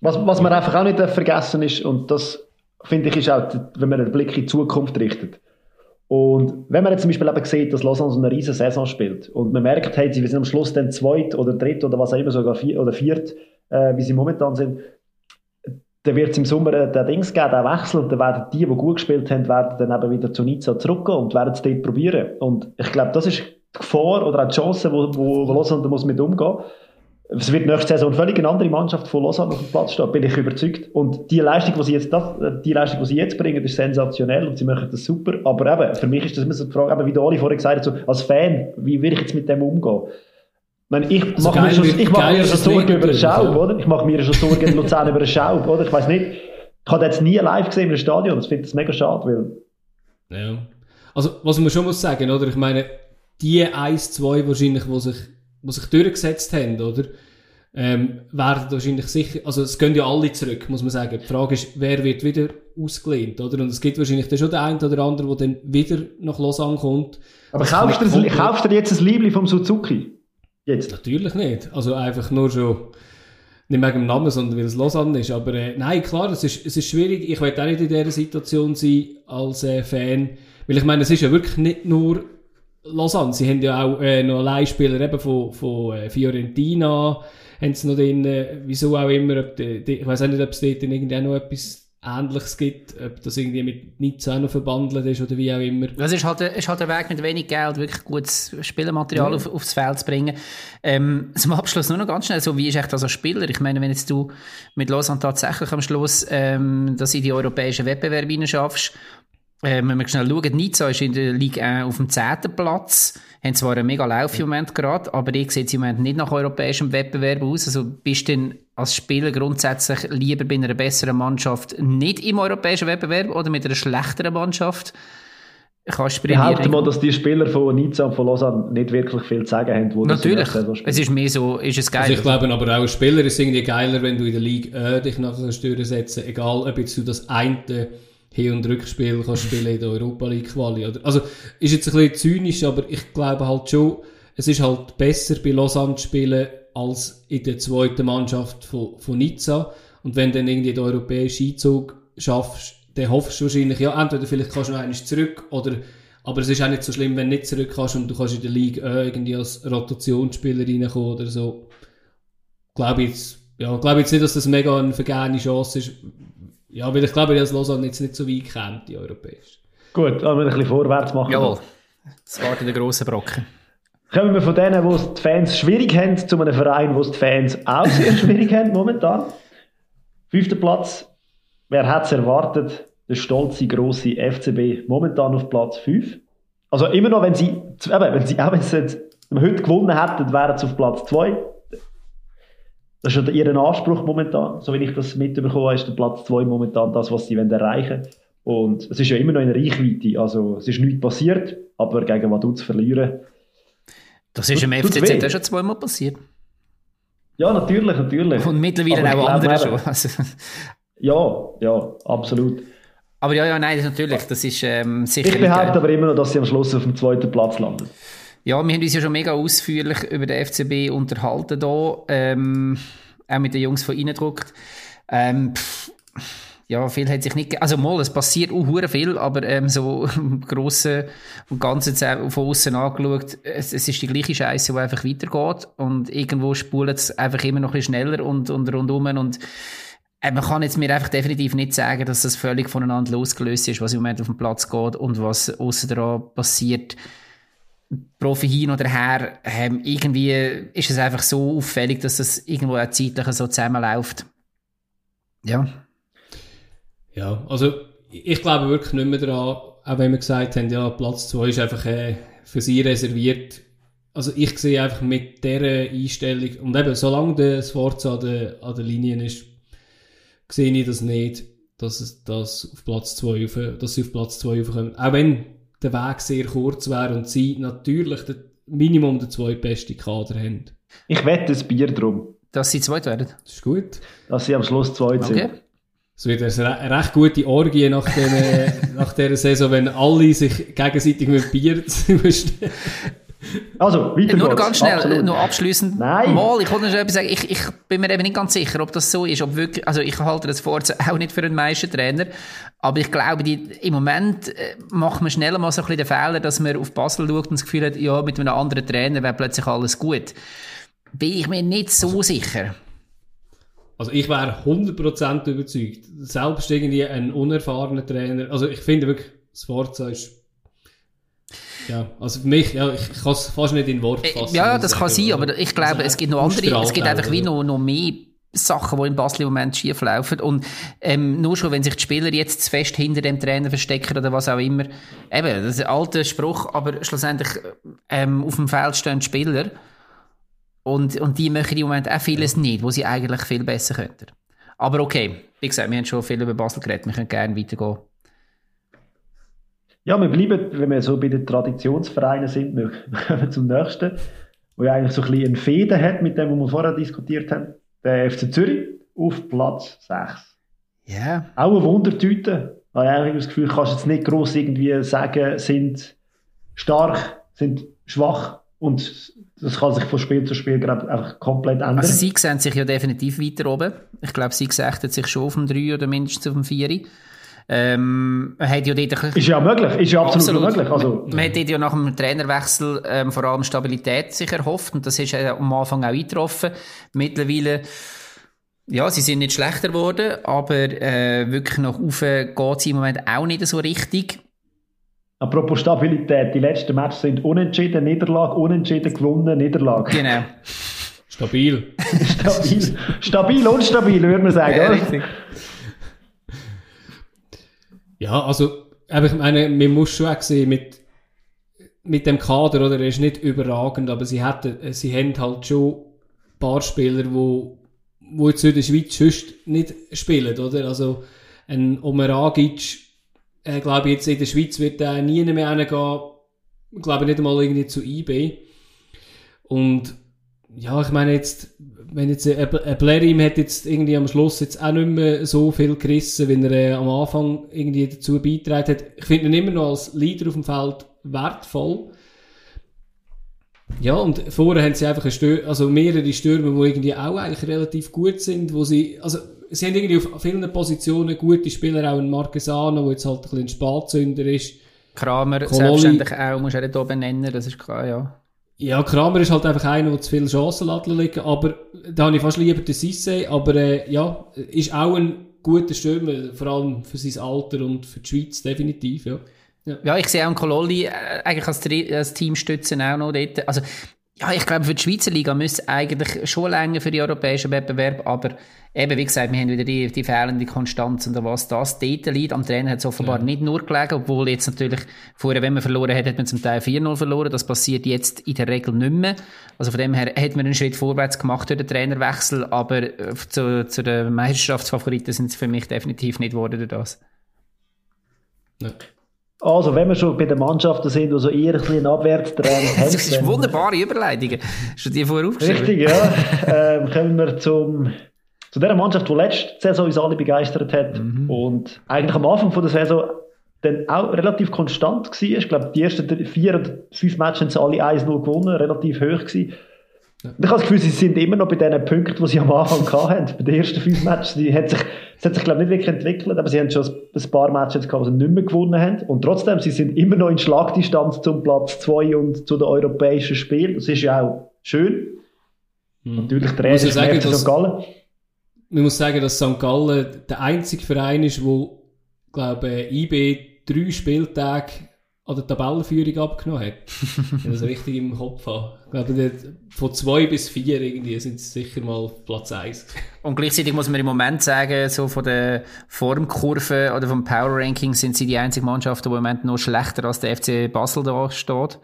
Was, was man einfach auch nicht vergessen ist, und das finde ich ist auch, wenn man einen Blick in die Zukunft richtet. Und wenn man jetzt zum Beispiel eben sieht, dass Lausanne so eine riesen Saison spielt und man merkt, hey, sie sind am Schluss dann zweit oder dritt oder was auch immer, sogar vier, oder viert, äh, wie sie momentan sind, dann wird es im Sommer äh, den Dings geben, den Wechsel, und dann werden die, die gut gespielt haben, werden dann eben wieder zu Nizza zurückgehen und werden es dort probieren. Und ich glaube, das ist die Gefahr oder auch die Chance, wo, wo, wo Lausanne muss mit umgehen es wird nächste Saison völlig eine andere Mannschaft von Lausanne auf dem Platz stehen, bin ich überzeugt. Und die Leistung, die sie jetzt, das, die Leistung, die sie jetzt bringen, ist sensationell und sie machen das super. Aber eben, für mich ist das immer so die Frage, eben, wie der Oli vorhin gesagt hat, so, als Fan, wie will ich jetzt mit dem umgehen? Ich, meine, ich Also mache mir schon, ich mache mir schon Sorgen über den Schaub, ja. oder? Ich mache mir schon Sorgen in Luzern über den Schaub, oder? Ich weiß nicht, ich habe jetzt nie live gesehen im Stadion, das finde ich mega schade, weil Ja. Also, was man schon muss sagen, oder? Ich meine, die 1, 2 wahrscheinlich, die sich, die sich durchgesetzt haben, oder? Ähm, werden wahrscheinlich sicher, also es gehen ja alle zurück, muss man sagen. Die Frage ist, wer wird wieder ausgelehnt, oder? Und es gibt wahrscheinlich dann schon den einen oder anderen, der dann wieder nach Lausanne kommt. aber kaufst du, kaufst du jetzt ein Liebling vom Suzuki? Jetzt? Natürlich nicht. Also einfach nur schon, nicht wegen dem Namen, sondern weil es Lausanne ist. Aber äh, nein, klar, es ist, es ist schwierig. Ich will auch nicht in dieser Situation sein als äh, Fan. Weil ich meine, es ist ja wirklich nicht nur Lausanne. Sie haben ja auch äh, noch Leihspieler eben von, von äh, Fiorentina, haben sie noch drin, äh, wieso auch immer, ob die, die, ich weiß auch nicht, ob es dort irgendwie auch noch etwas Ähnliches gibt, ob das irgendwie mit Nizza noch verbandelt ist oder wie auch immer. Das ist halt, ist halt ein Weg mit wenig Geld, wirklich gutes Spielermaterial ja. auf, aufs Feld zu bringen. Ähm, zum Abschluss nur noch ganz schnell, so wie ist echt das als Spieler? Ich meine, wenn jetzt du mit Lausanne tatsächlich am Schluss ähm, dass in die europäischen Wettbewerbe schaffst, ähm, wenn wir schnell schauen, Nizza ist in der Liga auf dem 10. Platz, haben zwar einen mega Lauf im Moment gerade, aber ich sehe im Moment nicht nach europäischem Wettbewerb aus. Also bist du denn als Spieler grundsätzlich lieber bei einer besseren Mannschaft nicht im europäischen Wettbewerb oder mit einer schlechteren Mannschaft? Kannst ich behaupte mal, dass die Spieler von Nizza und von Lausanne nicht wirklich viel zu sagen haben. Wo Natürlich, es ist mehr so, ist es geil. Also ich glaube aber auch, als Spieler ist irgendwie geiler, wenn du in der Liga äh, dich nachher Stören setzen egal ob jetzt du das eine Hin- und Rückspiel kannst spielen in der Europa League Quali. Also, ist jetzt ein bisschen zynisch, aber ich glaube halt schon, es ist halt besser bei Lausanne zu spielen als in der zweiten Mannschaft von, von Nizza. Und wenn dann irgendwie den europäischen Einzug schaffst, dann hoffst du wahrscheinlich, ja, entweder vielleicht kannst du noch einmal zurück oder, aber es ist auch nicht so schlimm, wenn du nicht zurück kannst und du kannst in der Liga irgendwie als Rotationsspieler reinkommen oder so. Glaube jetzt, ja, glaube jetzt nicht, dass das mega eine vergehene Chance ist. Ja, weil ich glaube, dass Lausanne jetzt nicht so weit kommt, die europäisch. Gut, aber wir ein bisschen vorwärts machen. Jawohl. Das war der grosse Brocken. Kommen wir von denen, wo es die Fans schwierig haben, zu einem Verein, wo es die Fans auch sehr schwierig haben momentan. Fünfter Platz. Wer hätte es erwartet? Der stolze, grosse FCB momentan auf Platz 5. Also immer noch, wenn sie, eben, wenn sie auch wenn sie heute gewonnen hätten, wären sie auf Platz 2. Das ist ja ihr Anspruch momentan. So wie ich das mitbekommen habe, ist der Platz 2 momentan das, was sie erreichen wollen. Und es ist ja immer noch in Reichweite. Also es ist nichts passiert, aber gegen Vaduz verlieren. Das ist im FCZ auch schon zweimal passiert. Ja, natürlich, natürlich. Und mittlerweile auch andere schon. Also. Ja, ja, absolut. Aber ja, ja, nein, natürlich, das ist ähm, sicher. Ich behaupte aber immer noch, dass sie am Schluss auf dem zweiten Platz landen. Ja, wir haben uns ja schon mega ausführlich über den FCB unterhalten hier, ähm, auch mit den Jungs von Innendruckt. Ähm, ja, viel hat sich nicht, also mal, es passiert auch viel, aber ähm, so im Grossen und Ganzen von außen angeschaut, es, es, ist die gleiche Scheiße, die einfach weitergeht und irgendwo spult es einfach immer noch ein bisschen schneller und, und rundum und äh, man kann jetzt mir einfach definitiv nicht sagen, dass das völlig voneinander losgelöst ist, was im Moment auf dem Platz geht und was außen daran passiert. Profi hin oder her, ähm, irgendwie ist es einfach so auffällig, dass das irgendwo auch zeitlich so zusammenläuft. Ja. Ja, also ich glaube wirklich nicht mehr daran, auch wenn wir gesagt haben, ja, Platz 2 ist einfach äh, für sie reserviert. Also ich sehe einfach mit dieser Einstellung, und eben, solange der Sforza an der, an der Linie ist, sehe ich das nicht, dass, es, das auf Platz 2 dass sie auf Platz 2 aufkommen. Auch wenn der Weg sehr kurz wäre und sie natürlich das Minimum der zweitbeste Kader haben. Ich wette das Bier drum. Dass sie zweit werden? Das ist gut. Dass sie am Schluss zweit okay. sind. Es wird eine recht gute Orgie nach, den, nach dieser Saison, wenn alle sich gegenseitig mit Bier Also, weiter Nur ganz schnell, Absolut. noch abschließend. Nein. Mal, ich wollte noch etwas sagen. Ich, ich bin mir eben nicht ganz sicher, ob das so ist. Ob wirklich, also ich halte das vor auch nicht für einen Meistertrainer. Aber ich glaube, die, im Moment äh, macht man schneller mal so ein bisschen den Fehler, dass man auf Basel schaut und das Gefühl hat, ja, mit einem anderen Trainer wäre plötzlich alles gut. Bin ich mir nicht so also, sicher. Also ich wäre 100% überzeugt. Selbst irgendwie ein unerfahrener Trainer. Also ich finde wirklich, Sforza ist ja, also für mich, ja, ich kann es fast nicht in Wort äh, fassen. Ja, das kann sein, aber ich glaube, also es gibt noch andere, es gibt einfach wie noch, noch mehr Sachen, die in Basel im Moment schief laufen. Und ähm, nur schon, wenn sich die Spieler jetzt zu fest hinter dem Trainer verstecken oder was auch immer. Eben, das ist ein alter Spruch, aber schlussendlich ähm, auf dem Feld stehen die Spieler. Und, und die möchten im Moment auch vieles nicht, wo sie eigentlich viel besser könnten. Aber okay, wie gesagt, wir haben schon viel über Basel geredet, wir können gerne weitergehen. Ja, wir bleiben, wenn wir so bei den Traditionsvereinen sind, wir kommen zum nächsten, wo ja eigentlich so ein bisschen einen Fäden hat mit dem, was wir vorher diskutiert haben. Der FC Zürich auf Platz 6. Ja. Yeah. Auch eine Wundertüte. Ich habe eigentlich das Gefühl, kannst jetzt nicht gross irgendwie sagen, sind stark, sind schwach und das kann sich von Spiel zu Spiel gerade einfach komplett ändern. Also sie sehen sich ja definitiv weiter oben. Ich glaube, sie gesagt sich schon auf dem 3 oder mindestens auf dem 4. Ähm, man hat ja dort ist ja möglich, ist ja absolut, absolut. möglich. Also, man hat ja nach dem Trainerwechsel ähm, vor allem Stabilität sich erhofft und das ist äh, am Anfang auch eingetroffen. Mittlerweile Ja, sie sind nicht schlechter geworden, aber äh, wirklich noch rauf geht sie im Moment auch nicht so richtig. Apropos Stabilität, die letzten Matches sind unentschieden, Niederlage, unentschieden, gewonnen, Niederlage. Genau. Stabil. Stabil. Stabil und stabil, würde man sagen. Ja, oder? richtig. Ja, also, aber ich meine, man muss schon auch sehen, mit, mit dem Kader, oder, er ist nicht überragend, aber sie hatten, sie haben halt schon ein paar Spieler, wo, wo jetzt in der Schweiz sonst nicht spielen, oder? Also, ein Omeragic, äh, glaube ich, jetzt in der Schweiz wird er nie mehr hingehen, ich glaube nicht einmal irgendwie zu eBay. Und, ja, ich meine jetzt, wenn jetzt ein ein Blerim hat jetzt irgendwie am Schluss jetzt auch nicht mehr so viel gerissen, wenn er äh, am Anfang irgendwie dazu beigetragen hat. Ich finde ihn immer noch als Leader auf dem Feld wertvoll. Ja, und vorher haben sie einfach Stür also mehrere Stürmer, die irgendwie auch eigentlich relativ gut sind, wo sie, also, sie haben irgendwie auf vielen Positionen gute Spieler, auch ein Marquesano, der jetzt halt ein bisschen ein Spatzünder ist. Kramer Kololi- selbstverständlich auch, muss er nicht oben nennen, das ist klar, ja. Ja, Kramer ist halt einfach einer, der zu viele Chancen liegen, aber da habe ich fast lieber den Sisse, aber äh, ja, ist auch ein guter Stürmer, vor allem für sein Alter und für die Schweiz definitiv, ja. Ja, ich sehe auch Kololi äh, eigentlich als, als Teamstützen auch noch dort. Also, ja, ich glaube, für die Schweizer Liga müsste eigentlich schon länger für die europäischen Wettbewerb, aber eben, wie gesagt, wir haben wieder die, die fehlende Konstanz und was das dort liegt. Am Trainer hat es offenbar Ja. nicht nur gelegen, obwohl jetzt natürlich, vorher, wenn man verloren hat, hat man zum Teil 4-0 verloren. Das passiert jetzt in der Regel nicht mehr. Also von dem her hat man einen Schritt vorwärts gemacht durch den Trainerwechsel, aber äh, zu, zu den Meisterschaftsfavoriten sind es für mich definitiv nicht geworden durch das. ja. Also, wenn wir schon bei den Mannschaften sind, die so eher ein bisschen Abwärtstrend haben. Das ist dann- wunderbare Überleitung. Hast du die vorher aufgeschrieben? Richtig, ja. ähm, kommen wir zum, zu der Mannschaft, die letzte Saison uns alle begeistert hat und eigentlich am Anfang von der Saison dann auch relativ konstant war. Ich glaube, die ersten vier oder fünf Matches haben sie alle 1-0 gewonnen, relativ hoch gewesen. Und Ich habe das Gefühl, sie sind immer noch bei den Punkten, die sie am Anfang hatten. Bei den ersten fünf Matches, die hat sich, es hat sich, glaube ich, nicht wirklich entwickelt, aber sie haben schon ein paar Matches gehabt, die sie nicht mehr gewonnen haben. Und trotzdem, sie sind immer noch in Schlagdistanz zum Platz 2 und zu den europäischen Spielen. Das ist ja auch schön. Natürlich der erste ich sagen, dass- St. Gallen. Man muss sagen, dass St. Gallen der einzige Verein ist, wo, glaube ich, IB drei Spieltage an der Tabellenführung abgenommen hat. Wenn ich das richtig im Kopf habe. Ich glaube, von zwei bis vier irgendwie sind sie sicher mal Platz eins. Und gleichzeitig muss man im Moment sagen, so von der Formkurve oder vom Power Ranking sind sie die einzige Mannschaft, die im Moment noch schlechter als der FC Basel da steht.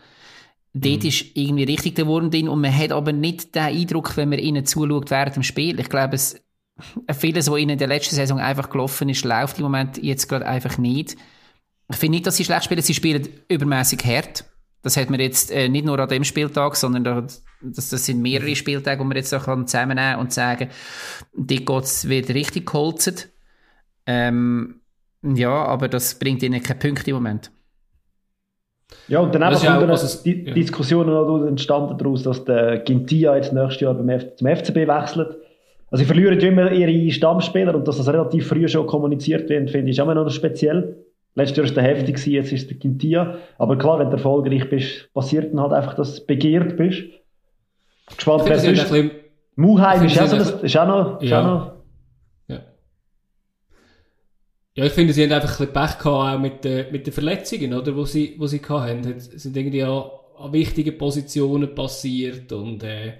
Dort ist irgendwie richtig der Wurm drin und man hat aber nicht den Eindruck, wenn man ihnen zuschaut während dem Spiel. Ich glaube, es, vieles, was ihnen in der letzten Saison einfach gelaufen ist, läuft im Moment jetzt gerade einfach nicht. Ich finde nicht, dass sie schlecht spielen, sie spielen übermäßig hart. Das hat man jetzt äh, nicht nur an dem Spieltag, sondern da, das, das sind mehrere Spieltage, wo man jetzt auch kann zusammennehmen und sagen, die geht's wieder richtig geholzt. Ähm, ja, aber das bringt ihnen keine Punkte im Moment. Ja, und dann Das einfach auch- also, die ja. Diskussionen entstanden daraus, dass der Gintia jetzt nächstes Jahr beim F zum FCB wechselt. Also sie verlieren ja immer ihre Stammspieler und dass das relativ früh schon kommuniziert wird, finde ich auch immer noch speziell. Letztes Jahr war es der Heftig, jetzt ist es der Gintia. Aber klar, wenn du erfolgreich bist, passiert dann halt einfach, dass du begehrt bist. Gespannt, wer ist. bisschen, Muheim ist auch, finde, so, sie das, ist auch noch, ist Ja. auch noch ja. Ja, ich finde, sie haben einfach ein bisschen Pech gehabt, auch mit, den mit den Verletzungen, oder, wo sie, wo sie gehabt haben. Es sind irgendwie an, an wichtigen Positionen passiert und, äh,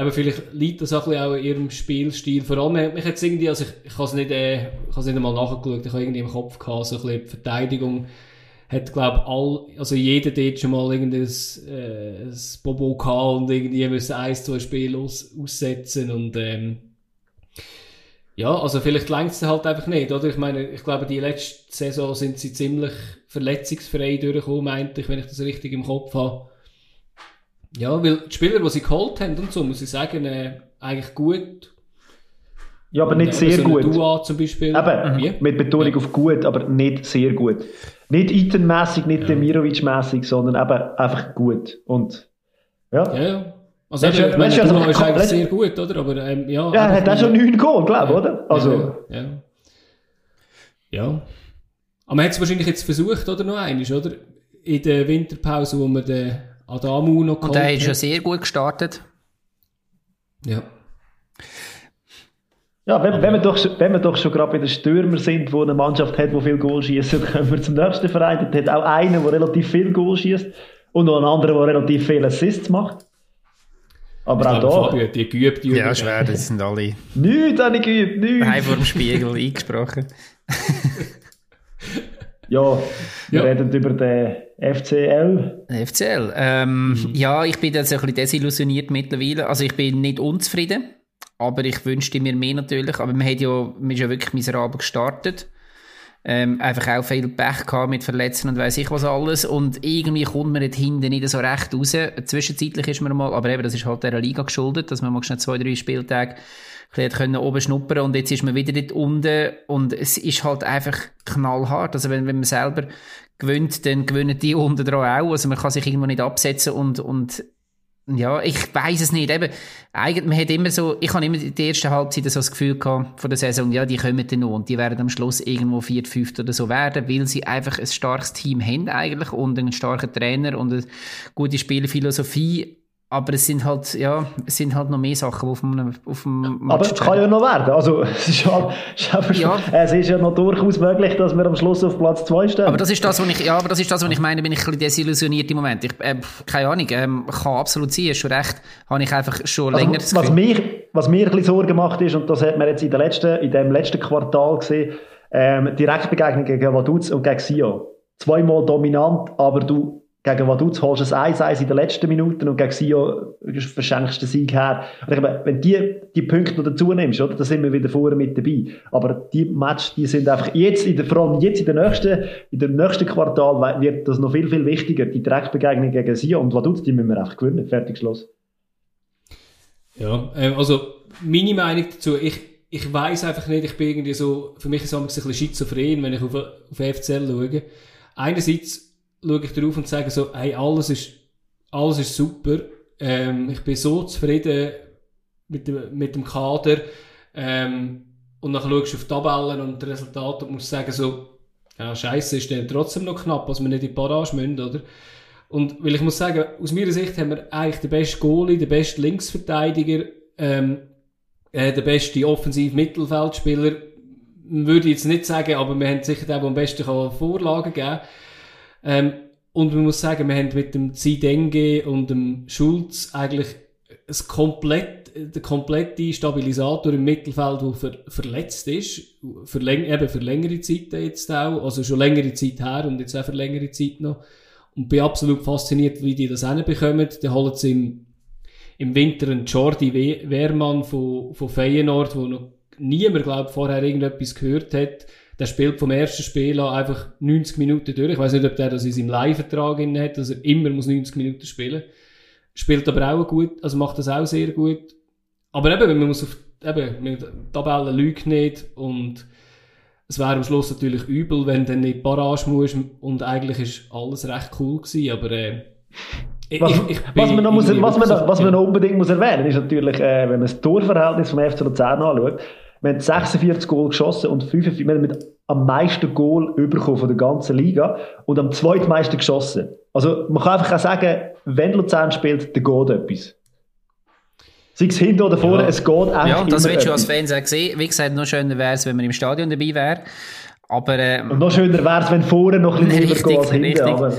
aber vielleicht liegt das auch ein in ihrem Spielstil. Vor allem, mich jetzt irgendwie, also ich, ich habe es nicht, äh, ich habe nicht einmal nachgeschaut, ich habe irgendwie im Kopf gehabt, so ein bisschen die Verteidigung hat, glaube all, also jeder dort schon mal irgendein, äh, ein Bobo gehabt und irgendwie müssen eins, zwei Spiele aus, aussetzen und, ähm, ja, also vielleicht längt es halt einfach nicht, oder? Ich meine, ich glaube, die letzte Saison sind sie ziemlich verletzungsfrei durchgekommen, meinte ich, wenn ich das richtig im Kopf habe. Ja, weil die Spieler, die sie geholt haben und so, muss ich sagen, äh, eigentlich gut. ja, aber Und nicht sehr so gut. Dua zum Beispiel. Eben, Wie? mit Betonung auf gut, aber nicht sehr gut. Nicht Iten-mässig, nicht Demirovic-mässig, sondern eben einfach gut. Und ja, Ja, ja. Also, Weißt ich meine, also, ist eigentlich sehr gut, oder? Aber, ähm, ja. ja er hat auch schon nur- neun Goal, glaube ich, oder? Also, Ja, ja. ja. Aber man hat es wahrscheinlich jetzt versucht, oder noch einmal, oder? In der Winterpause, wo man den Adamu noch Und der hat schon sehr gut gestartet. Ja. Ja, wenn, wenn, wir doch, wenn wir doch schon gerade bei den Stürmern sind, wo eine Mannschaft hat, die viel Goal schießt, dann kommen wir zum nächsten Verein. Der hat auch einen, der relativ viel Goal schießt und noch einen anderen, der relativ viele Assists macht. Aber auch da. Die geübt. Die Ja, schwer, das sind alle Nichts habe ich geübt, nichts. daheim vor dem Spiegel eingesprochen. Ja, wir Ja. reden über den FCL. FCL. Ähm, Mhm. Ja, ich bin jetzt ein bisschen desillusioniert mittlerweile. Also ich bin nicht unzufrieden, aber ich wünschte mir mehr natürlich. Aber man hat ja, man ist ja wirklich miserabel gestartet. Ähm, einfach auch viel Pech gehabt mit Verletzten und weiss ich was alles. Und irgendwie kommt man dort hinten nicht so recht raus. Zwischenzeitlich ist man mal, aber eben, das ist halt der Liga geschuldet, dass man mal schnell zwei, drei Spieltage bisschen können oben schnuppern und jetzt ist man wieder dort unten und es ist halt einfach knallhart. Also wenn, wenn man selber gewinnt, dann gewinnen die unten dran auch. Also man kann sich irgendwo nicht absetzen und, und ja, ich weiß es nicht. Eben, eigentlich, man hat immer so, ich habe immer die erste Halbzeit so das Gefühl gehabt von der Saison, ja, die kommen dann noch und die werden am Schluss irgendwo viert, fünft oder so werden, weil sie einfach ein starkes Team haben eigentlich und einen starken Trainer und eine gute Spielerphilosophie. Aber es sind halt, ja, es sind halt noch mehr Sachen, die auf dem, auf dem Aber Match es kann ja noch werden. Also, es ist, ja, es ist aber Ja. es ist ja noch durchaus möglich, dass wir am Schluss auf Platz 2 stehen. Aber das ist das, was ich, ja, aber das ist das, was ich meine, bin ich ein bisschen desillusioniert im Moment. Ich, äh, keine Ahnung, ähm, kann absolut sein, hast schon recht, habe ich einfach schon Also, länger das was, mir, was mir ein bisschen Sorgen macht ist, und das hat man jetzt in, der letzten, in dem letzten Quartal gesehen, ähm, Direktbegegnung gegen Vaduz und gegen Sio. Zweimal dominant, aber du gegen Vaduz holst ein 1-1 in den letzten Minuten und gegen Sio verschenkst den Sieg her. Wenn die, die Punkte noch dazu nimmst, oder, dann sind wir wieder vorne mit dabei. Aber die Matches, die sind einfach jetzt, in der, allem jetzt in der nächsten, in dem nächsten Quartal wird das noch viel, viel wichtiger. Die Direktbegegnung gegen Sio und Vaduz, die müssen wir einfach gewinnen. Fertig, Schluss. Ja, ähm, also meine Meinung dazu, ich, ich weiß einfach nicht, ich bin irgendwie so, für mich ist es ein bisschen schizophren, wenn ich auf, auf FCL schaue. Einerseits schaue ich darauf und sage so, hey, alles ist, alles ist super, ähm, ich bin so zufrieden mit dem, mit dem Kader, ähm, und dann schaust du auf die Tabellen und die Resultate und musst sagen so, ja, scheiße, ist dann trotzdem noch knapp, dass wir nicht in die Barrage müssen, oder? Und weil ich muss sagen, aus meiner Sicht haben wir eigentlich den besten Goalie, den besten Linksverteidiger, ähm, äh, den besten Offensiv-Mittelfeldspieler. Würde ich jetzt nicht sagen, aber wir haben sicher den, der am besten kann Vorlagen geben ähm, Und man muss sagen, wir haben mit dem Zidenge und dem Schulz eigentlich ein komplett, der komplette Stabilisator im Mittelfeld, der ver verletzt ist, für, eben für längere Zeit jetzt auch, also schon längere Zeit her und jetzt auch für längere Zeit noch. Und bin absolut fasziniert, wie die das hinbekommen. Dann holen sie im, im Winter einen Jordi We- Wehrmann von, von Feyenoord, wo noch niemand, glaube vorher irgendetwas gehört hat. Der spielt vom ersten Spiel an einfach 90 Minuten durch. Ich weiß nicht, ob der das in seinem Leihvertrag hat, dass er immer muss 90 Minuten spielen. Spielt aber auch gut, also macht das auch sehr gut. Aber eben, man muss auf, eben, mit Tabellen lügt nicht und es wäre am Schluss natürlich übel, wenn du dann nicht Barrage musst und eigentlich ist alles recht cool gewesen, aber äh, ich, Was, ich, ich was, man noch muss, was, man, was man unbedingt muss erwähnen ist natürlich, äh, wenn man das Torverhältnis vom FC Luzern anschaut, wir haben 46 Goal geschossen und 45, wir haben mit am meisten Goal bekommen von der ganzen Liga und am zweitmeisten geschossen. Also man kann einfach auch sagen, wenn Luzern spielt, dann geht etwas. Sei es hinten oder vorne, Ja. es geht eigentlich Ja, das willst du als. Fans auch sehen. Wie gesagt, noch schöner wäre es, wenn man im Stadion dabei wäre. Aber, äh, Und noch schöner wäre es, wenn vorne noch ein bisschen Richtig, geht als hinten. richtig. Aber,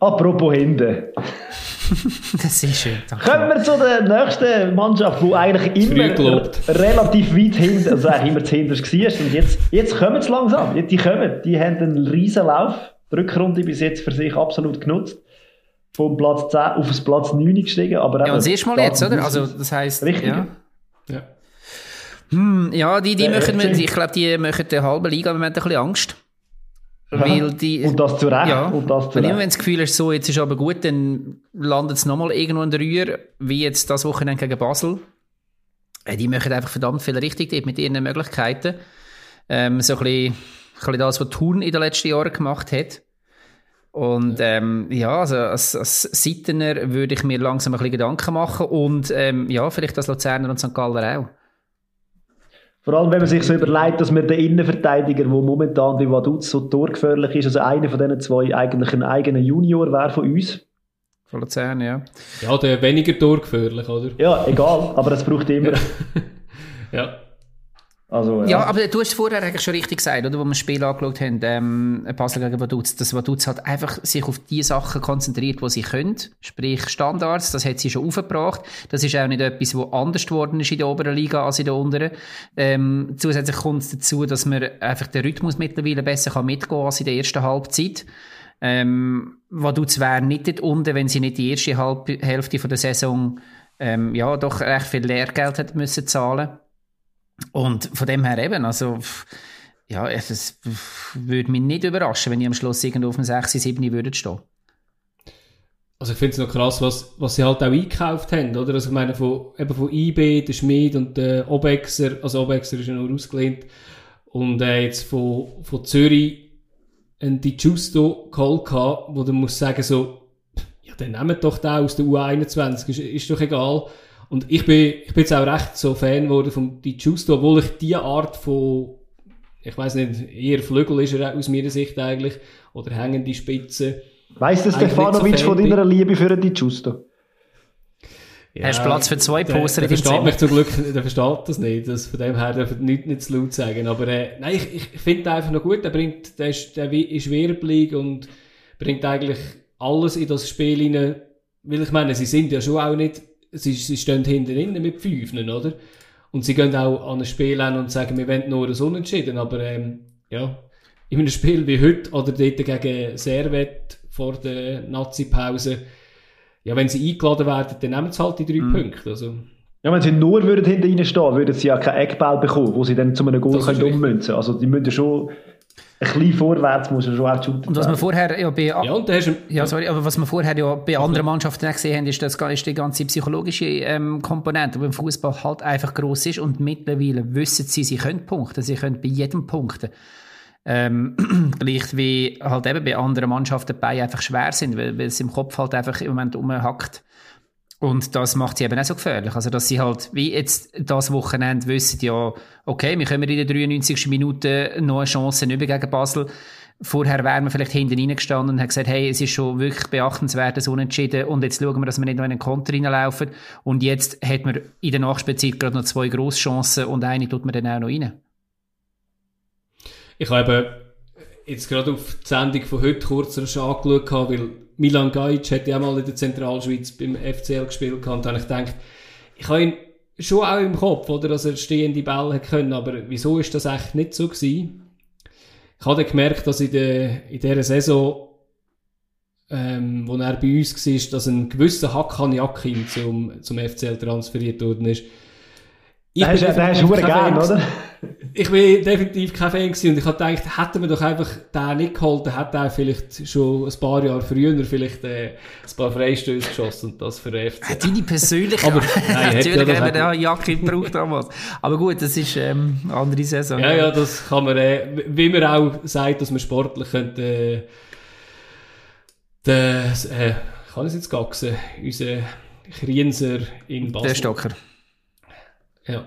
apropos hinten. das ist schön. Danke. Kommen wir zu der nächsten Mannschaft, die eigentlich immer relativ weit hinten, also eigentlich immer zu hinterst war. Und jetzt, jetzt kommen sie langsam. Die kommen, die haben einen riesen Lauf. Die Rückrunde bis jetzt für sich absolut genutzt. Vom Platz 10 auf das Platz 9 gestiegen. Aber Ja, und das erste Mal jetzt, oder? Also, das heisst, Richtig. ja. Ja. Hm, ja, die, die Äh, machen, ich glaube, die machen der halben Liga im Moment ein bisschen Angst. Weil die, Und das zu Recht. ja, Und das zu immer Recht. wenn das Gefühl hast, so, jetzt ist aber gut, dann landet es nochmal irgendwo in der Rühr, wie jetzt das Wochenende gegen Basel. Die machen einfach verdammt viel richtig dort mit ihren Möglichkeiten. Ähm, so ein bisschen, ein bisschen das, was Thun in den letzten Jahren gemacht hat. Und ähm, ja, also als, als Seitener würde ich mir langsam ein bisschen Gedanken machen und ähm, ja, vielleicht als Luzerner und St. Galler auch. Vor allem, wenn man sich so überlegt, dass wir den Innenverteidiger, der momentan bei Vaduz so torgefährlich ist, also einer von diesen zwei eigentlich ein eigener Junior wäre von uns. Von Luzern, ja. ja, der weniger torgefährlich, oder? Ja, egal, aber es braucht immer. Ja. Also, ja. ja. aber du hast vorher eigentlich schon richtig gesagt, oder, wo wir das Spiel angeschaut haben, ähm, Basel gegen Vaduz, dass Vaduz halt einfach sich auf die Sachen konzentriert, die sie können, sprich Standards, das hat sie schon aufgebracht. Das ist auch nicht etwas, was anders geworden ist in der oberen Liga als in der unteren. Ähm, zusätzlich kommt es dazu, dass man einfach den Rhythmus mittlerweile besser kann mitgehen kann als in der ersten Halbzeit. Ähm, Vaduz wäre nicht dort unten, wenn sie nicht die erste Halb Hälfte von der Saison ähm, ja, doch recht viel Lehrgeld hätte müssen zahlen und von dem her eben, also, ja, es würde mich nicht überraschen, wenn ich am Schluss irgendwo auf einem 6, 7 würde stehen. Also ich finde es noch krass, was, was sie halt auch eingekauft haben, oder? Also ich meine, von, eben von IB, der Schmid und der Obexer, also Obexer ist ja nur ausgelehnt, und äh, jetzt von, von Zürich ein Di Giusto geholt wo du musst sagen so, ja, dann nehmt doch den aus der U21, ist, ist doch egal. Und ich bin, ich bin jetzt auch recht so Fan geworden von Di Giusto, obwohl ich diese Art von, ich weiß nicht, eher Flügel ist er aus meiner Sicht eigentlich, oder hängende Spitze. Weiss der Stefanovic so von deiner Liebe für Di Giusto? Ja, Hast Platz für zwei Poster der, der in versteht mich zum Glück, der versteht das nicht. Das, von dem her darf er nicht, nicht zu laut sagen. Aber äh, nein, ich, ich finde einfach noch gut. Der bringt, der ist, der ist wirbelig und bringt eigentlich alles in das Spiel rein. Weil ich meine, sie sind ja schon auch nicht sie, sie stehen hinten innen mit Fünfen, oder? Und sie gehen auch an ein Spiel an und sagen, wir wollen nur ein Unentschieden, aber ähm, ja, in einem Spiel wie heute oder dort gegen Servet vor der Nazi-Pause, ja, wenn sie eingeladen werden, dann nehmen sie halt die drei mhm. Punkte. Also. Ja, wenn sie nur würden hinter ihnen stehen, würden sie ja keinen Eckball bekommen, wo sie dann zu einem Goal können ummünzen können. Also die müssen schon ein bisschen vorwärts muss er schon auch shooten. Und was wir vorher ja bei, ja, und hast, ja, sorry, aber was wir vorher ja bei anderen Mannschaften gesehen haben, ist, das ist die ganze psychologische ähm, Komponente, die im Fußball halt einfach groß ist und mittlerweile wissen sie, sie können punkten, sie können bei jedem punkten. Ähm, gleich wie halt eben bei anderen Mannschaften dabei einfach schwer sind, weil, weil es im Kopf halt einfach im Moment umhackt. Und das macht sie eben auch so gefährlich. Also, dass sie halt, wie jetzt das Wochenende wissen, ja, okay, wir können in der 93. Minute noch eine Chance über gegen Basel. Vorher wären wir vielleicht hinten reingestanden und haben gesagt, hey, es ist schon wirklich beachtenswert, das Unentschieden und jetzt schauen wir, dass wir nicht noch in einen Konter reinlaufen. Und jetzt hat man in der Nachspielzeit gerade noch zwei Grosschancen und eine tut man dann auch noch rein. Ich habe jetzt gerade auf die Sendung von heute kurz angeschaut, weil Milan Gajic hat ja mal in der Zentralschweiz beim FCL gespielt und da habe ich gedacht, ich habe ihn schon auch im Kopf, oder, dass er stehende Bälle können, aber wieso ist das echt nicht so gewesen? Ich habe dann gemerkt, dass in, der, in dieser Saison, ähm, wo er bei uns war, dass ein gewisser Hakan Yakin zum, zum FCL transferiert worden ist. Ich da hast du gern, oder? ich bin definitiv kein Fan gewesen und ich habe gedacht, hätten wir doch einfach den nicht geholt, dann hätte er vielleicht schon ein paar Jahre früher vielleicht äh, ein paar Freistöße geschossen und das für den FC. Äh, deine persönliche... Aber nein, Natürlich haben wir den Jacke gebraucht damals. Aber gut, das ist ähm, eine andere Saison. Ja, ja, das kann man, äh, wie man auch sagt, dass man sportlich könnte... Äh, das, äh, kann es jetzt gaxen? Unser Krienser in Basel. Der Stocker. Ja.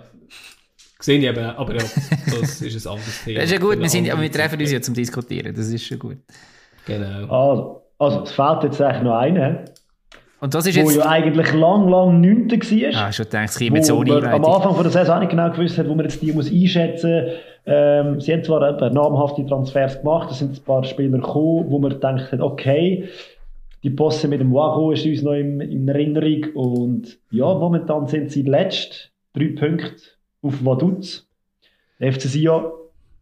Sehe ich eben, aber ja, das ist ein anderes Thema. Das ist ja gut, wir, sind, aber wir treffen uns ja zum Diskutieren, das ist schon gut. Genau. Also, also es fehlt jetzt eigentlich noch einer. Und das ist wo jetzt... ja eigentlich lang, lang 9. war. Ah, schon gedacht, es käme jetzt ohne Am Anfang von der Saison auch nicht genau gewusst hat, wo man jetzt die muss einschätzen muss. Ähm, sie haben zwar ein namhafte Transfers gemacht, es sind ein paar Spieler gekommen, wo man gedacht hat, okay, die Posse mit dem Wago ist uns noch in, in Erinnerung und ja, momentan sind sie letzt, drei Punkte auf Vaduz. Der FC Sion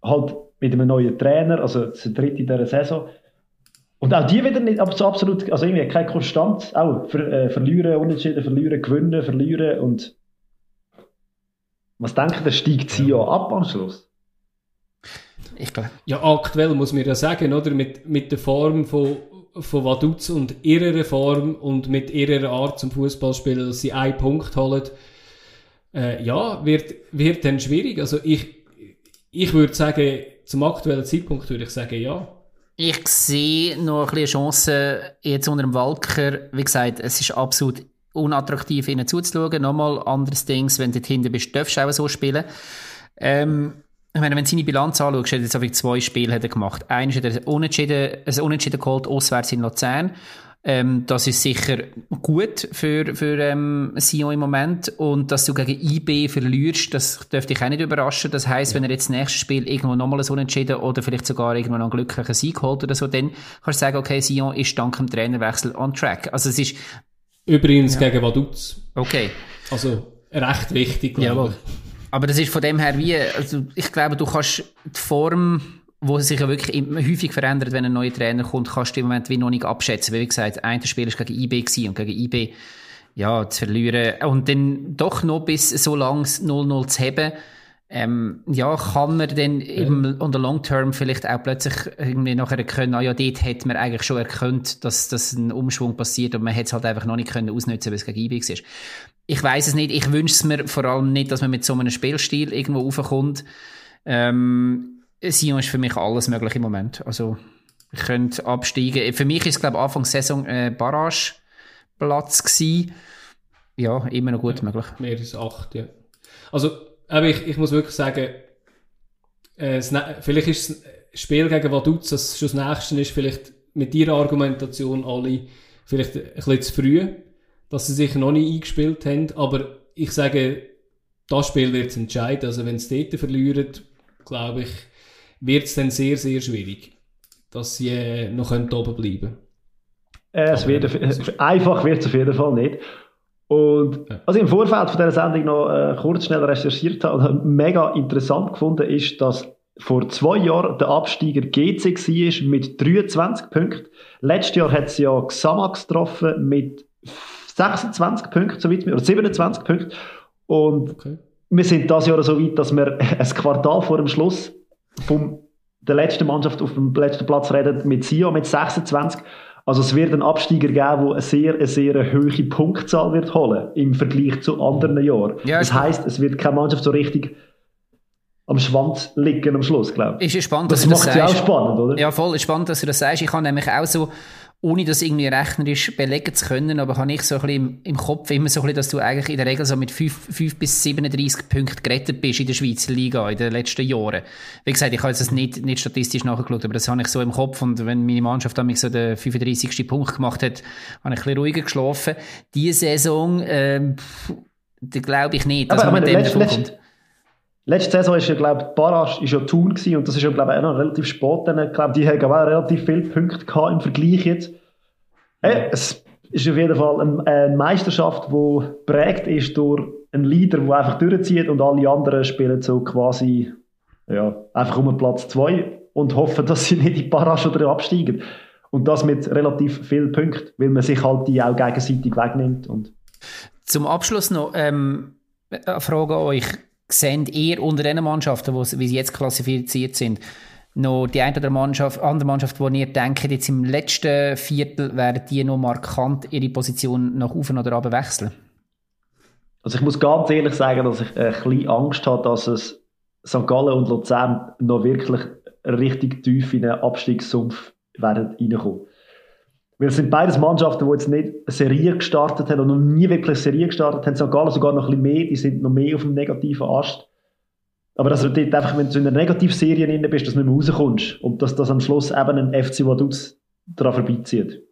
halt mit einem neuen Trainer, also der dritte in dieser Saison. Und auch die wieder nicht so absolut, also irgendwie keine Konstanz. Auch ver, äh, verlieren, unentschieden, verlieren, gewinnen, verlieren. Und was denken der steigt Sion ab am Schluss? Ich glaube. Ja, aktuell muss man ja sagen, oder? Mit, mit der Form von, von Vaduz und ihrer Form und mit ihrer Art zum Fußballspielen, dass sie einen Punkt holen äh, ja, wird, wird dann schwierig. Also ich, ich würde sagen, zum aktuellen Zeitpunkt würde ich sagen, ja. Ich sehe noch ein bisschen Chancen jetzt unter dem Walker. Wie gesagt, es ist absolut unattraktiv, ihnen zuzuschauen. Nochmal anderes Ding, wenn du hinten bist, darfst du auch so spielen. Ähm, ich meine, wenn du seine Bilanz anschaust, hat er jetzt zwei Spiele gemacht. Eines hat er unentschieden, also unentschieden geholt, auswärts in Luzern. Ähm, das ist sicher gut für, für ähm, Sion im Moment. Und dass du gegen IB verlierst, das dürfte dich auch nicht überraschen. Das heisst, wenn er jetzt das nächste Spiel irgendwo nochmal so unentschieden oder vielleicht sogar irgendwo noch einen glücklichen Sieg holt oder so, dann kannst du sagen, okay, Sion ist dank dem Trainerwechsel on track. Also es ist... Übrigens ja. gegen Vaduz. Okay. Also recht wichtig, glaube Jawohl. Aber das ist von dem her wie, also ich glaube, du kannst die Form wo sich ja wirklich häufig verändert, wenn ein neuer Trainer kommt, kannst du im Moment wie noch nicht abschätzen. Wie gesagt, ein Spiel war gegen IB und gegen IB ja, zu verlieren und dann doch noch bis so lang 0-0 zu haben, ähm, ja, kann man dann ja. im, on the long term vielleicht auch plötzlich irgendwie nachher können, ah ja, dort hätte man eigentlich schon erkannt, dass, dass ein Umschwung passiert und man hätte es halt einfach noch nicht können ausnutzen, weil es gegen IB war. Ich weiß es nicht, ich wünsche es mir vor allem nicht, dass man mit so einem Spielstil irgendwo raufkommt. Ähm, Sion ist für mich alles möglich im Moment. Also, ich könnte absteigen. Für mich ist glaube ich, Anfang Saison äh, Barrageplatz gewesen. Ja, immer noch gut ja, möglich. Mehr als acht, ja. Also, aber ich, ich muss wirklich sagen, äh, vielleicht ist das Spiel gegen Vaduz, das schon das nächste ist, vielleicht mit ihrer Argumentation alle vielleicht ein bisschen zu früh, dass sie sich noch nicht eingespielt haben, aber ich sage, das Spiel wird es entscheiden. Also wenn sie dort verlieren, glaube ich, wird es dann sehr, sehr schwierig, dass sie äh, noch oben bleiben können. Äh, es wird, äh, einfach wird es auf jeden Fall nicht. Und ja. also im Vorfeld von dieser Sendung noch äh, kurz schnell recherchiert habe und mega interessant gefunden ist, dass vor zwei Jahren der Absteiger GC war mit 23 Punkten. Letztes Jahr hat sie ja Xamax getroffen mit 26 Punkten, so weit, oder 27 Punkten. Und okay. wir sind das Jahr so weit, dass wir ein Quartal vor dem Schluss von der letzten Mannschaft auf dem letzten Platz reden mit Sion mit 26. Also es wird einen Absteiger geben, der eine sehr, eine sehr hohe Punktzahl wird holen im Vergleich zu anderen Jahren. Ja, das heisst, es wird keine Mannschaft so richtig am Schwanz liegen am Schluss, glaube ich. Ist spannend, das macht ja auch spannend, oder? Ja, voll. Ist spannend, dass du das sagst. Ich habe nämlich auch so ohne das irgendwie rechnerisch belegen zu können, aber habe ich so ein bisschen im, Kopf immer so ein bisschen, dass du eigentlich in der Regel so mit 5, 5 bis 37 Punkten gerettet bist in der Schweizer Liga in den letzten Jahren. Wie gesagt, ich habe jetzt das nicht, nicht statistisch nachgeschaut, aber das habe ich so im Kopf und wenn meine Mannschaft mich so den 35. Punkt gemacht hat, habe ich ein bisschen ruhiger geschlafen. Diese Saison, ähm, glaube ich nicht, dass aber, man mit dem letzte, letzte, letzte Saison ist ja, glaube ich, Barrage ist ja Thun gewesen, und das ist ja, glaube ich, auch noch relativ spät. Dann, glaube die haben auch relativ viele Punkte gehabt im Vergleich jetzt. Äh, es ist auf jeden Fall eine, eine Meisterschaft, die prägt ist durch einen Leader, der einfach durchzieht und alle anderen spielen so quasi ja, einfach um Platz 2 und hoffen, dass sie nicht in die Barrage oder absteigen. Und das mit relativ vielen Punkten, weil man sich halt die auch gegenseitig wegnimmt. Und Zum Abschluss noch ähm, eine Frage an euch seht ihr unter den Mannschaften, wie sie jetzt klassifiziert sind, noch die eine oder Mannschaft, andere Mannschaft, wo ihr denkt, jetzt im letzten Viertel werden die noch markant ihre Position nach oben oder runter wechseln? Also ich muss ganz ehrlich sagen, dass ich ein bisschen Angst habe, dass es St. Gallen und Luzern noch wirklich richtig tief in einen Abstiegssumpf werden reinkommen. Weil es sind beides Mannschaften, die jetzt nicht eine Serie gestartet haben und noch nie wirklich eine Serie gestartet haben. St. Gallen sogar noch ein bisschen mehr, die sind noch mehr auf dem negativen Ast. Aber dass du dort einfach, wenn du in einer Negativserie drin bist, dass du nicht mehr rauskommst und dass das am Schluss eben ein FC Vaduz daran vorbeizieht.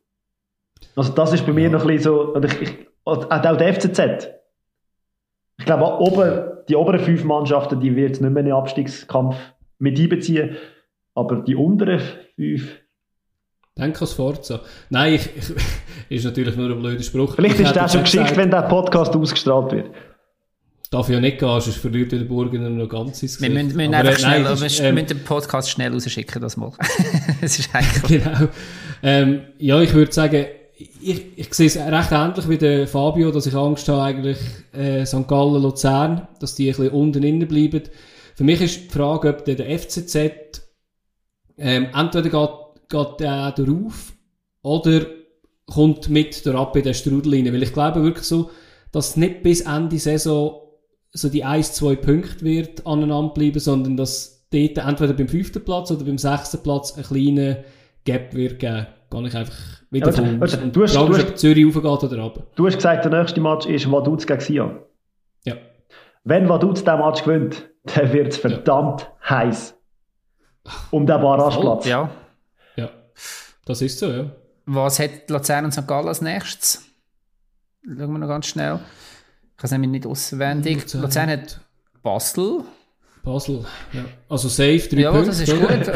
Also das ist bei mir noch ein bisschen so, und ich, ich, auch der FCZ. Ich glaube, oben, die oberen fünf Mannschaften, die wird nicht mehr in den Abstiegskampf mit einbeziehen, aber die unteren fünf, Denk an Forza. Nein, ich, ich, ist natürlich nur ein blöder Spruch. Vielleicht ich ist das schon geschickt, wenn der Podcast ausgestrahlt wird. Darf ja nicht gehen, sonst verliert der Burgener noch ganz ins Gesicht. Wir müssen, wir müssen einfach schnell, nein, ist, ähm, müssen den Podcast schnell rausschicken, das mal. es ist eigentlich... Genau. Ähm, ja, ich würde sagen, ich, ich sehe es recht ähnlich wie der Fabio, dass ich Angst habe, eigentlich äh, St. Gallen, Luzern, dass die ein bisschen unten innen bleiben. Für mich ist die Frage, ob der, der FCZ ähm, entweder geht geht der darauf oder kommt mit der Ab in den Strudel rein. Weil ich glaube wirklich so, dass es nicht bis Ende Saison so die 1-2 Punkte wird aneinander bleiben, sondern dass dort entweder beim fünften Platz oder beim sechsten Platz einen kleinen Gap wird geben. Kann ich einfach wieder ja, von also, du hast, du hast, Zürich aufgeht oder ab. Du hast gesagt, der nächste Match ist Vaduz gegen Sion. Ja. Wenn Vaduz diesen Match gewinnt, dann wird es verdammt ja. heiß. Um den Barrageplatz. Ja. Das ist so, ja. Was hat Luzern und St. Gallen als nächstes? Schauen wir noch ganz schnell. Ich habe es nämlich nicht auswendig. Luzern. Luzern hat Basel. Basel, ja. Also safe, drei Ja, Punkte. das ist oder? gut.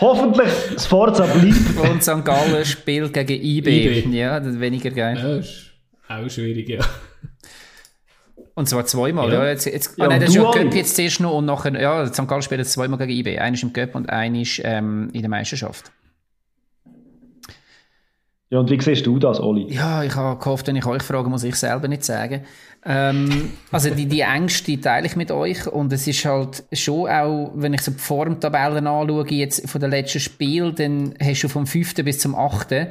Hoffentlich das Forza bleibt. und St. Gallen spielt gegen IB. IB. Ja, das ist weniger geil. Ja, ist auch schwierig, ja. Und zwar zweimal. Ja. Ja. Jetzt, jetzt, Ja, ah, nein, das und ist ja. Göpp jetzt zuerst noch und nachher, ja, St. Gallen spielt jetzt zweimal gegen IB. Einer ist im Göpp und einer ist ähm, in der Meisterschaft. Ja, und wie siehst du das, Oli? Ja, ich habe gehofft, wenn ich euch frage, muss ich selber nicht sagen. Ähm, also die, die Ängste die teile ich mit euch und es ist halt schon auch, wenn ich so die Formtabellen anschaue, jetzt von den letzten Spielen, dann hast du vom 5. bis zum 8.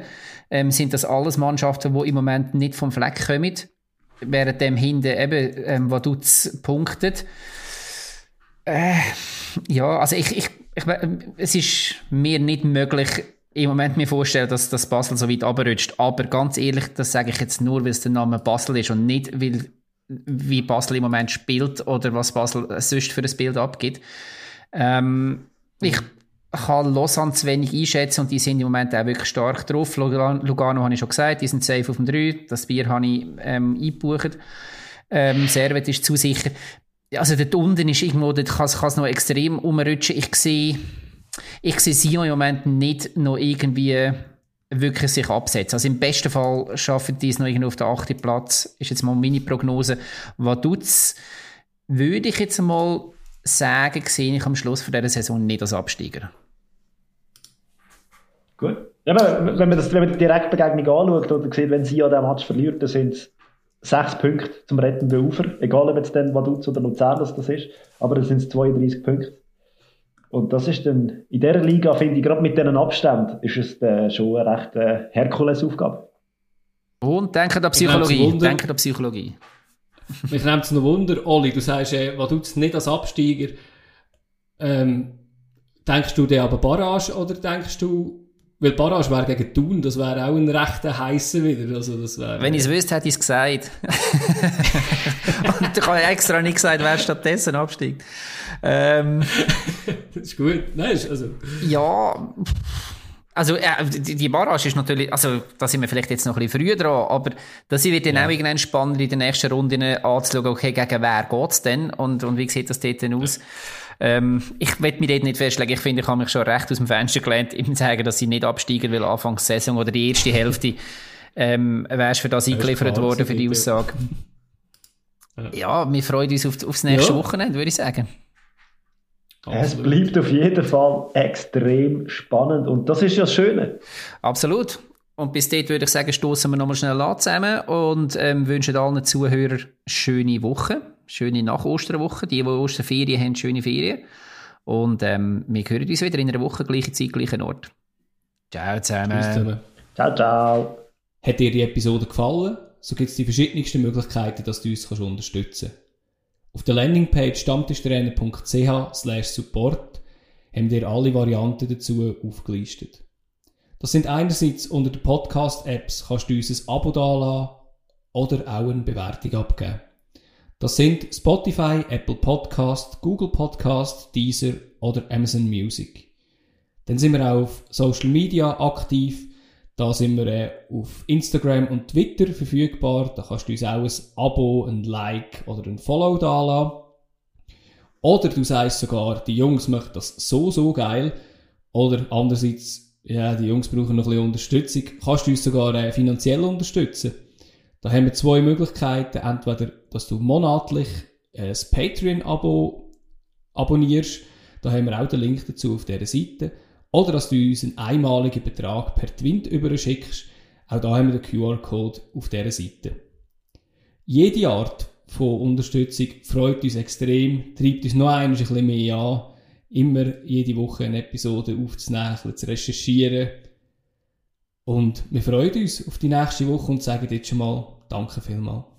Ähm, sind das alles Mannschaften, die im Moment nicht vom Fleck kommen, während dem hinten eben ähm, Vaduz punktet. Äh, ja, also ich, ich, ich, es ist mir nicht möglich, im Moment mir vorstellen, dass das Basel so weit abrutscht. Aber ganz ehrlich, das sage ich jetzt nur, weil es der Name Basel ist und nicht, weil wie Basel im Moment spielt oder was Basel sonst für ein Bild abgibt. Ähm, ich kann Lausanne zu wenig einschätzen und die sind im Moment auch wirklich stark drauf. Lugano, Lugano habe ich schon gesagt, die sind safe auf dem 3. Das Bier habe ich ähm, eingebucht. Ähm, Servet ist zu sicher. Also dort unten ist irgendwo, dort kann es noch extrem umrutschen. Ich sehe ich sehe Sion im Moment nicht noch irgendwie wirklich sich absetzen. Also im besten Fall schaffen die es noch irgendwo auf den achten Platz. Ist jetzt mal meine Prognose. Vaduz würde ich jetzt mal sagen, sehe ich am Schluss von dieser Saison nicht als Absteiger. Gut. Ja, aber wenn man, das, wenn man die Direktbegegnung anschaut oder sieht, wenn sie an diesem Match verliert, dann sind es sechs Punkte zum rettenden Ufer. Egal, ob jetzt dann Vaduz oder Luzern das, das ist. Aber dann sind es 32 Punkte. Und das ist dann, in dieser Liga, finde ich, gerade mit diesen Abständen, ist es äh, schon eine recht äh, Herkulesaufgabe. Und denken an Psychologie. Denken an Psychologie. Mich nimmt es noch Wunder, Oli, du sagst, äh, was tut nicht als Absteiger? Ähm, denkst du dir aber Barrage oder denkst du, weil Barrage wäre gegen Thun, das wäre auch ein rechter heißer wieder, also das wäre... Wenn ich es wüsste, hätte ich es gesagt. Und ich habe extra nicht gesagt, wer stattdessen absteigt. Ähm, das ist gut, nein, ist, also... Ja, also äh, die, Barrage ist natürlich, also da sind wir vielleicht jetzt noch ein bisschen früher dran, aber das wird dann auch irgendwann spannend in der nächsten Runde anzuschauen, okay, gegen wer geht's denn und, und wie sieht das dort denn aus? Ähm, ich will mich dort nicht festlegen, ich finde, ich habe mich schon recht aus dem Fenster gelehnt, ihm sagen, dass sie nicht absteigen, weil Anfangs Saison oder die erste Hälfte ähm, wärst für das eingeliefert worden, für die Aussage. Ja, wir freuen uns auf, aufs nächste Ja. Wochenende, würde ich sagen. Es bleibt auf jeden Fall extrem spannend. Und das ist ja das Schöne. Absolut. Und bis dort würde ich sagen, stoßen wir nochmal schnell an zusammen und ähm, wünschen allen Zuhörern schöne Woche, schöne Nach-Osterwoche. Die, die Osterferien haben, schöne Ferien. Und ähm, wir hören uns wieder in einer Woche, gleiche Zeit, gleichen Ort. Ciao zusammen. Tschüss zusammen. Ciao, ciao. Hat dir die Episode gefallen? So gibt es die verschiedensten Möglichkeiten, dass du uns kannst unterstützen kannst. Auf der Landingpage stammtischtrainer.ch slash support haben wir alle Varianten dazu aufgelistet. Das sind einerseits unter den Podcast-Apps kannst du uns ein Abo dalassen oder auch eine Bewertung abgeben. Das sind Spotify, Apple Podcast, Google Podcast, Deezer oder Amazon Music. Dann sind wir auch auf Social Media aktiv. Da sind wir äh, auf Instagram und Twitter verfügbar. Da kannst du uns auch ein Abo, ein Like oder ein Follow dalassen. Oder du sagst sogar, die Jungs möchten das so, so geil. Oder andererseits, ja, die Jungs brauchen noch ein bisschen Unterstützung. Kannst du uns sogar äh, finanziell unterstützen. Da haben wir zwei Möglichkeiten. Entweder, dass du monatlich äh, das Patreon-Abo abonnierst. Da haben wir auch den Link dazu auf dieser Seite. Oder dass du uns einen einmaligen Betrag per Twint überschickst. Auch da haben wir den QR-Code auf dieser Seite. Jede Art von Unterstützung freut uns extrem, treibt uns noch ein bisschen mehr an, immer jede Woche eine Episode aufzunehmen, ein zu recherchieren. Und wir freuen uns auf die nächste Woche und sagen jetzt schon mal Danke vielmals.